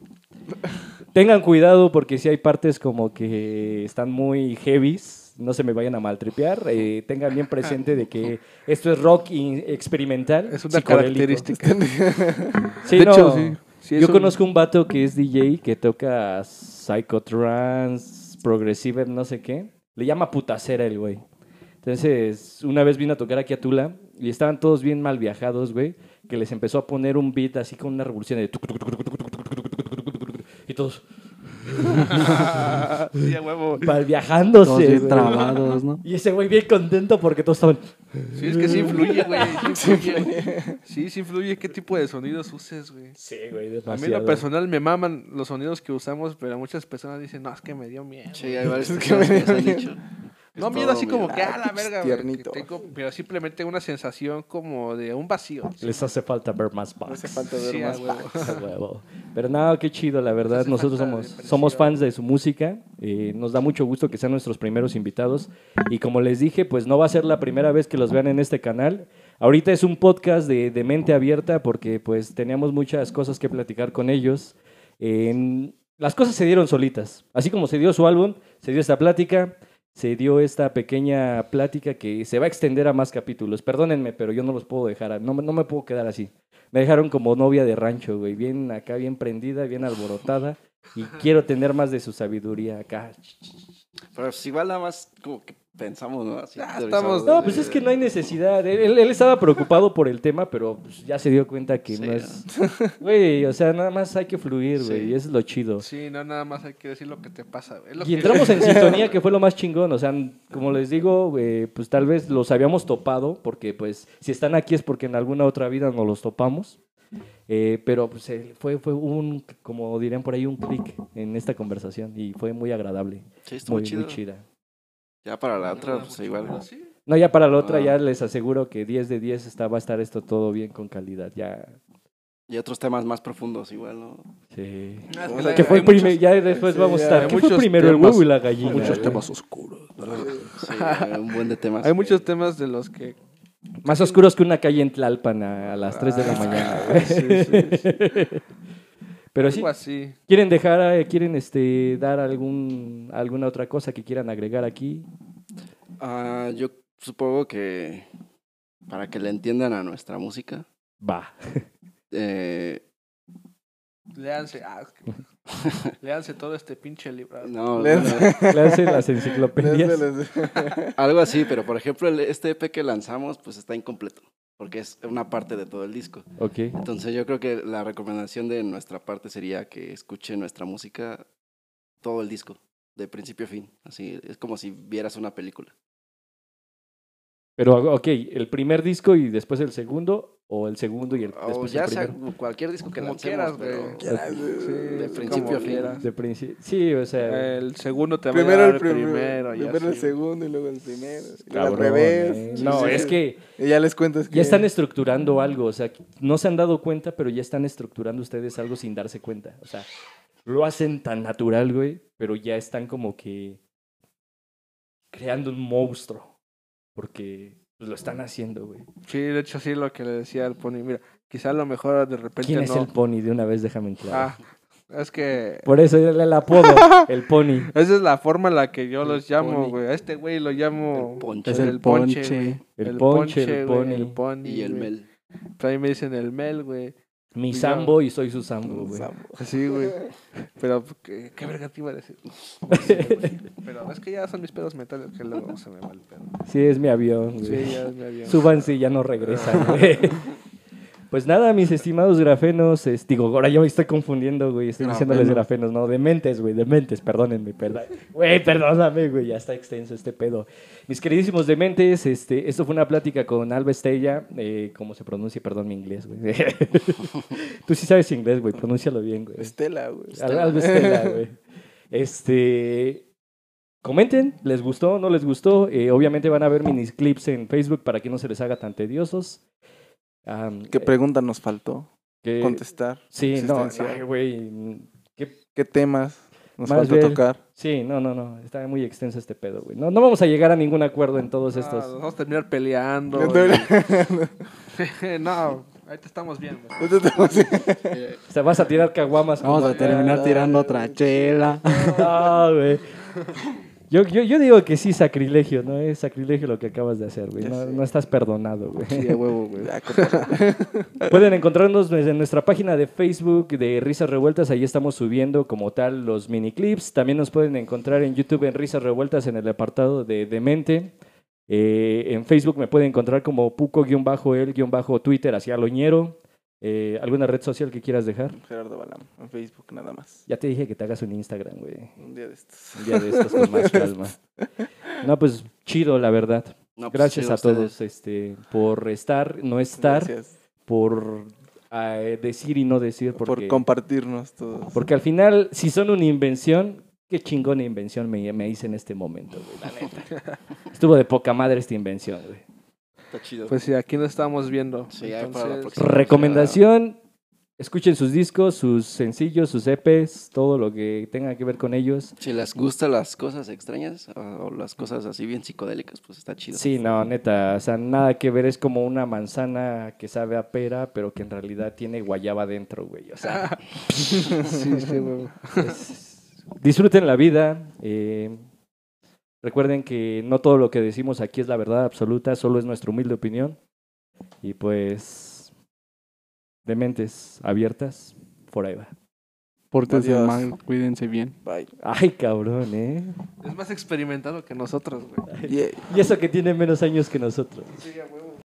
tengan cuidado porque si hay partes como que están muy heavies, no se me vayan a maltripear. eh, tengan bien presente de que esto es rock experimental. Es una característica. (laughs) Sí, de no, hecho, sí. Sí, es Yo un- conozco un vato que es DJ que toca psychotrance, progressive, no sé qué. Le llama putacera el güey. Entonces, una vez vino a tocar aquí a Tula y estaban todos bien mal viajados, güey, que les empezó a poner un beat así con una revolución de... Y todos... sí. Para, viajándose. Todos trabados, ¿no? Y ese güey bien contento porque todos estaban. Sí, es que sí influye, güey. Sí, sí, sí influye qué tipo de sonidos uses, güey. Sí, güey, demasiado. A mí lo personal me maman los sonidos que usamos, pero muchas personas dicen, no, es que me dio miedo. Sí, hay varios que, que me han dicho. No miedo así como que, Ah, a la verga, güey, que tengo, pero simplemente una sensación como de un vacío. Les hace falta ver más No hace falta ver Sí, a más huevo. packs. A huevo. Pero nada, qué chido, la verdad. Hace Nosotros falta somos, depresión. somos fans de su música. eh, nos da mucho gusto que sean nuestros primeros invitados. Y como les dije, pues no va a ser la primera vez que los vean en este canal. Ahorita es un podcast de, de mente abierta porque pues teníamos muchas cosas que platicar con ellos. En- las cosas se dieron solitas. Así como se dio su álbum, se dio esta plática, se dio esta pequeña plática que se va a extender a más capítulos. Perdónenme, pero yo no los puedo dejar, no, me- no me puedo quedar así. Me dejaron como novia de rancho, güey. Bien acá, bien prendida, bien alborotada. Y quiero tener más de su sabiduría acá. Pero pues igual nada más como que pensamos, ¿no? Así Ya teorizamos estamos- No, pues es que no hay necesidad. Él, él- estaba preocupado por el tema, pero pues, ya se dio cuenta que Sí, no es. Güey, o sea, nada más hay que fluir, güey. Sí. Y eso es lo chido. Sí, no, nada más hay que decir lo que te pasa. güey. Es lo Y que- entramos en (laughs) sintonía, que fue lo más chingón. O sea, como les digo, eh, pues tal vez los habíamos topado, porque pues si están aquí es porque en alguna otra vida nos los topamos. Eh, pero pues eh, fue, fue un, como dirían por ahí, un clic en esta conversación y fue muy agradable, Sí, estuvo muy, chido. muy chida. Ya para la otra, pues igual. Sí. No, ya para la otra Ah. ya les aseguro que 10 de 10 está, va a estar esto todo bien con calidad. Ya, Y otros temas más profundos igual, ¿no? sí. No, es O que sea, Que fue hay el primer, muchos- ya después sí, vamos a estar. ¿Qué fue muchos primero, el temas- huevo y la gallina? muchos güey? temas oscuros. Sí, (laughs) un buen de temas. Hay muchos temas de los que Más oscuros que una calle en Tlalpan a, a las 3 de la Ah, mañana. güey. sí, sí, (laughs) Pero sí, así. ¿quieren dejar, eh, quieren este, dar algún, alguna otra cosa que quieran agregar aquí? Ah, yo supongo que para que le entiendan a nuestra música, Va. eh, Léanse, ah, (laughs) léanse todo este pinche libro. no, Les- no, Le hacen las enciclopedias. (laughs) Algo así, pero por ejemplo, el- este EP que lanzamos, pues está incompleto, porque es una parte de todo el disco. Ok. Entonces yo creo que la recomendación de nuestra parte sería que escuchen nuestra música todo el disco, de principio a fin. Así, es como si vieras una película. Pero, ok, ¿el primer disco y después el segundo? ¿O el segundo y el, O después ya el sea primero? cualquier disco que Como lancemos, quieras, pero... güey. Quieras, Sí, De principio a fin. De principio. Sí, o sea. El segundo te va a Primero dar el primero, primero. y primero el segundo y luego el primero. y luego al revés. eh. No, sí, es sí. que Y ya les cuentas que... ya están estructurando algo. O sea, no se han dado cuenta, pero ya están estructurando ustedes algo sin darse cuenta. O sea, lo hacen tan natural, güey, pero ya están como que creando un monstruo. Porque pues, lo están haciendo, güey. Sí, de hecho, sí, lo que le decía al Pony. Mira, quizá a lo mejor de repente ¿Quién es no. el pony? De una vez déjame en claro. Ah, es que. Por eso el, el apodo, (laughs) el pony. Esa es la forma en la que yo los llamo, güey. A este güey lo llamo. El ponche. Es el ponche. El ponche, el pony. el pony. Y el mel. Pero ahí me dicen el mel, güey. Mi yo- sambo y soy su sambo, güey. Así, (laughs) güey. Pero, ¿qué, qué verga te iba a decir? (laughs) Pero es que ya son mis pedos mentales que luego se me va el pedo. Sí, es mi avión, güey. Sí, ya es mi avión. Súbanse y ya no regresan, (laughs) güey. Pues nada, mis estimados grafenos, es- digo, ahora yo me estoy confundiendo, güey, estoy diciéndoles grafenos, no, dementes, güey, dementes, perdónenme, perdón. Güey, perdóname, güey, ya está extenso este pedo. Mis queridísimos dementes, este, esto fue una plática con Alba Estella, eh, ¿cómo se pronuncia? Perdón mi inglés, güey. (laughs) Tú sí sabes inglés, güey, pronúncialo bien, güey. Estela, güey. Al- Alba Estela, güey. Este. Comenten, ¿les gustó? ¿No les gustó? Eh, obviamente van a ver minis clips en Facebook para que no se les haga tan tediosos. Am, ¿Qué eh, pregunta nos faltó que- contestar? Sí, no, ay, güey. ¿qué- ¿Qué temas nos falta bien- tocar? Sí, no, no, no. Está muy extenso este pedo, güey. No, no vamos a llegar a ningún acuerdo en todos Ah, estos. nos vamos a terminar peleando. no, (laughs) ahí te estamos viendo. O sea, vas a tirar caguamas. Vamos a terminar tirando otra chela. No, güey. (laughs) Yo, yo, yo digo que sí, sacrilegio, ¿no? Es sacrilegio lo que acabas de hacer, güey. No, no estás perdonado, güey. Sí, a huevo, güey. Cotorreo. (laughs) Pueden encontrarnos desde nuestra página de Facebook de Risas Revueltas. Ahí estamos subiendo como tal los mini clips. También nos pueden encontrar en YouTube en Risas Revueltas en el apartado de Demente. Eh, en Facebook me pueden encontrar como Puco-el-Twitter hacia Loñero. Eh, ¿Alguna red social que quieras dejar? Gerardo Balam, en Facebook nada más. Ya te dije que te hagas un Instagram, güey. Un día de estos. Un día de estos con más calma. (laughs) No, pues chido, la verdad. No, pues, Gracias a ustedes. todos este, por estar, no estar, Gracias por eh, decir y no decir. por compartirnos todos. porque al final, si son una invención, qué chingona invención me, me hice en este momento, güey, la neta. (laughs) Estuvo de poca madre esta invención, güey. Está chido. Pues sí, aquí nos estamos viendo. Sí, ahí para la Entonces, próxima. Recomendación, escuchen sus discos, sus sencillos, sus EPs, todo lo que tenga que ver con ellos. Si les gustan las cosas extrañas o, o las cosas así bien psicodélicas, pues está chido. Sí, no, neta, o sea, nada que ver, es como una manzana que sabe a pera, pero que en realidad tiene guayaba dentro, güey. O sea, (laughs) sí, sí, güey. es- disfruten la vida. eh, recuerden que no todo lo que decimos aquí es la verdad absoluta, solo es nuestra humilde opinión. Y pues, de mentes abiertas, forever. Pórtense Adiós. mal, cuídense bien. Bye. Ay, cabrón, ¿eh? Es más experimentado que nosotros, güey. Yeah. (laughs) Y eso que tiene menos años que nosotros. Sí, güey.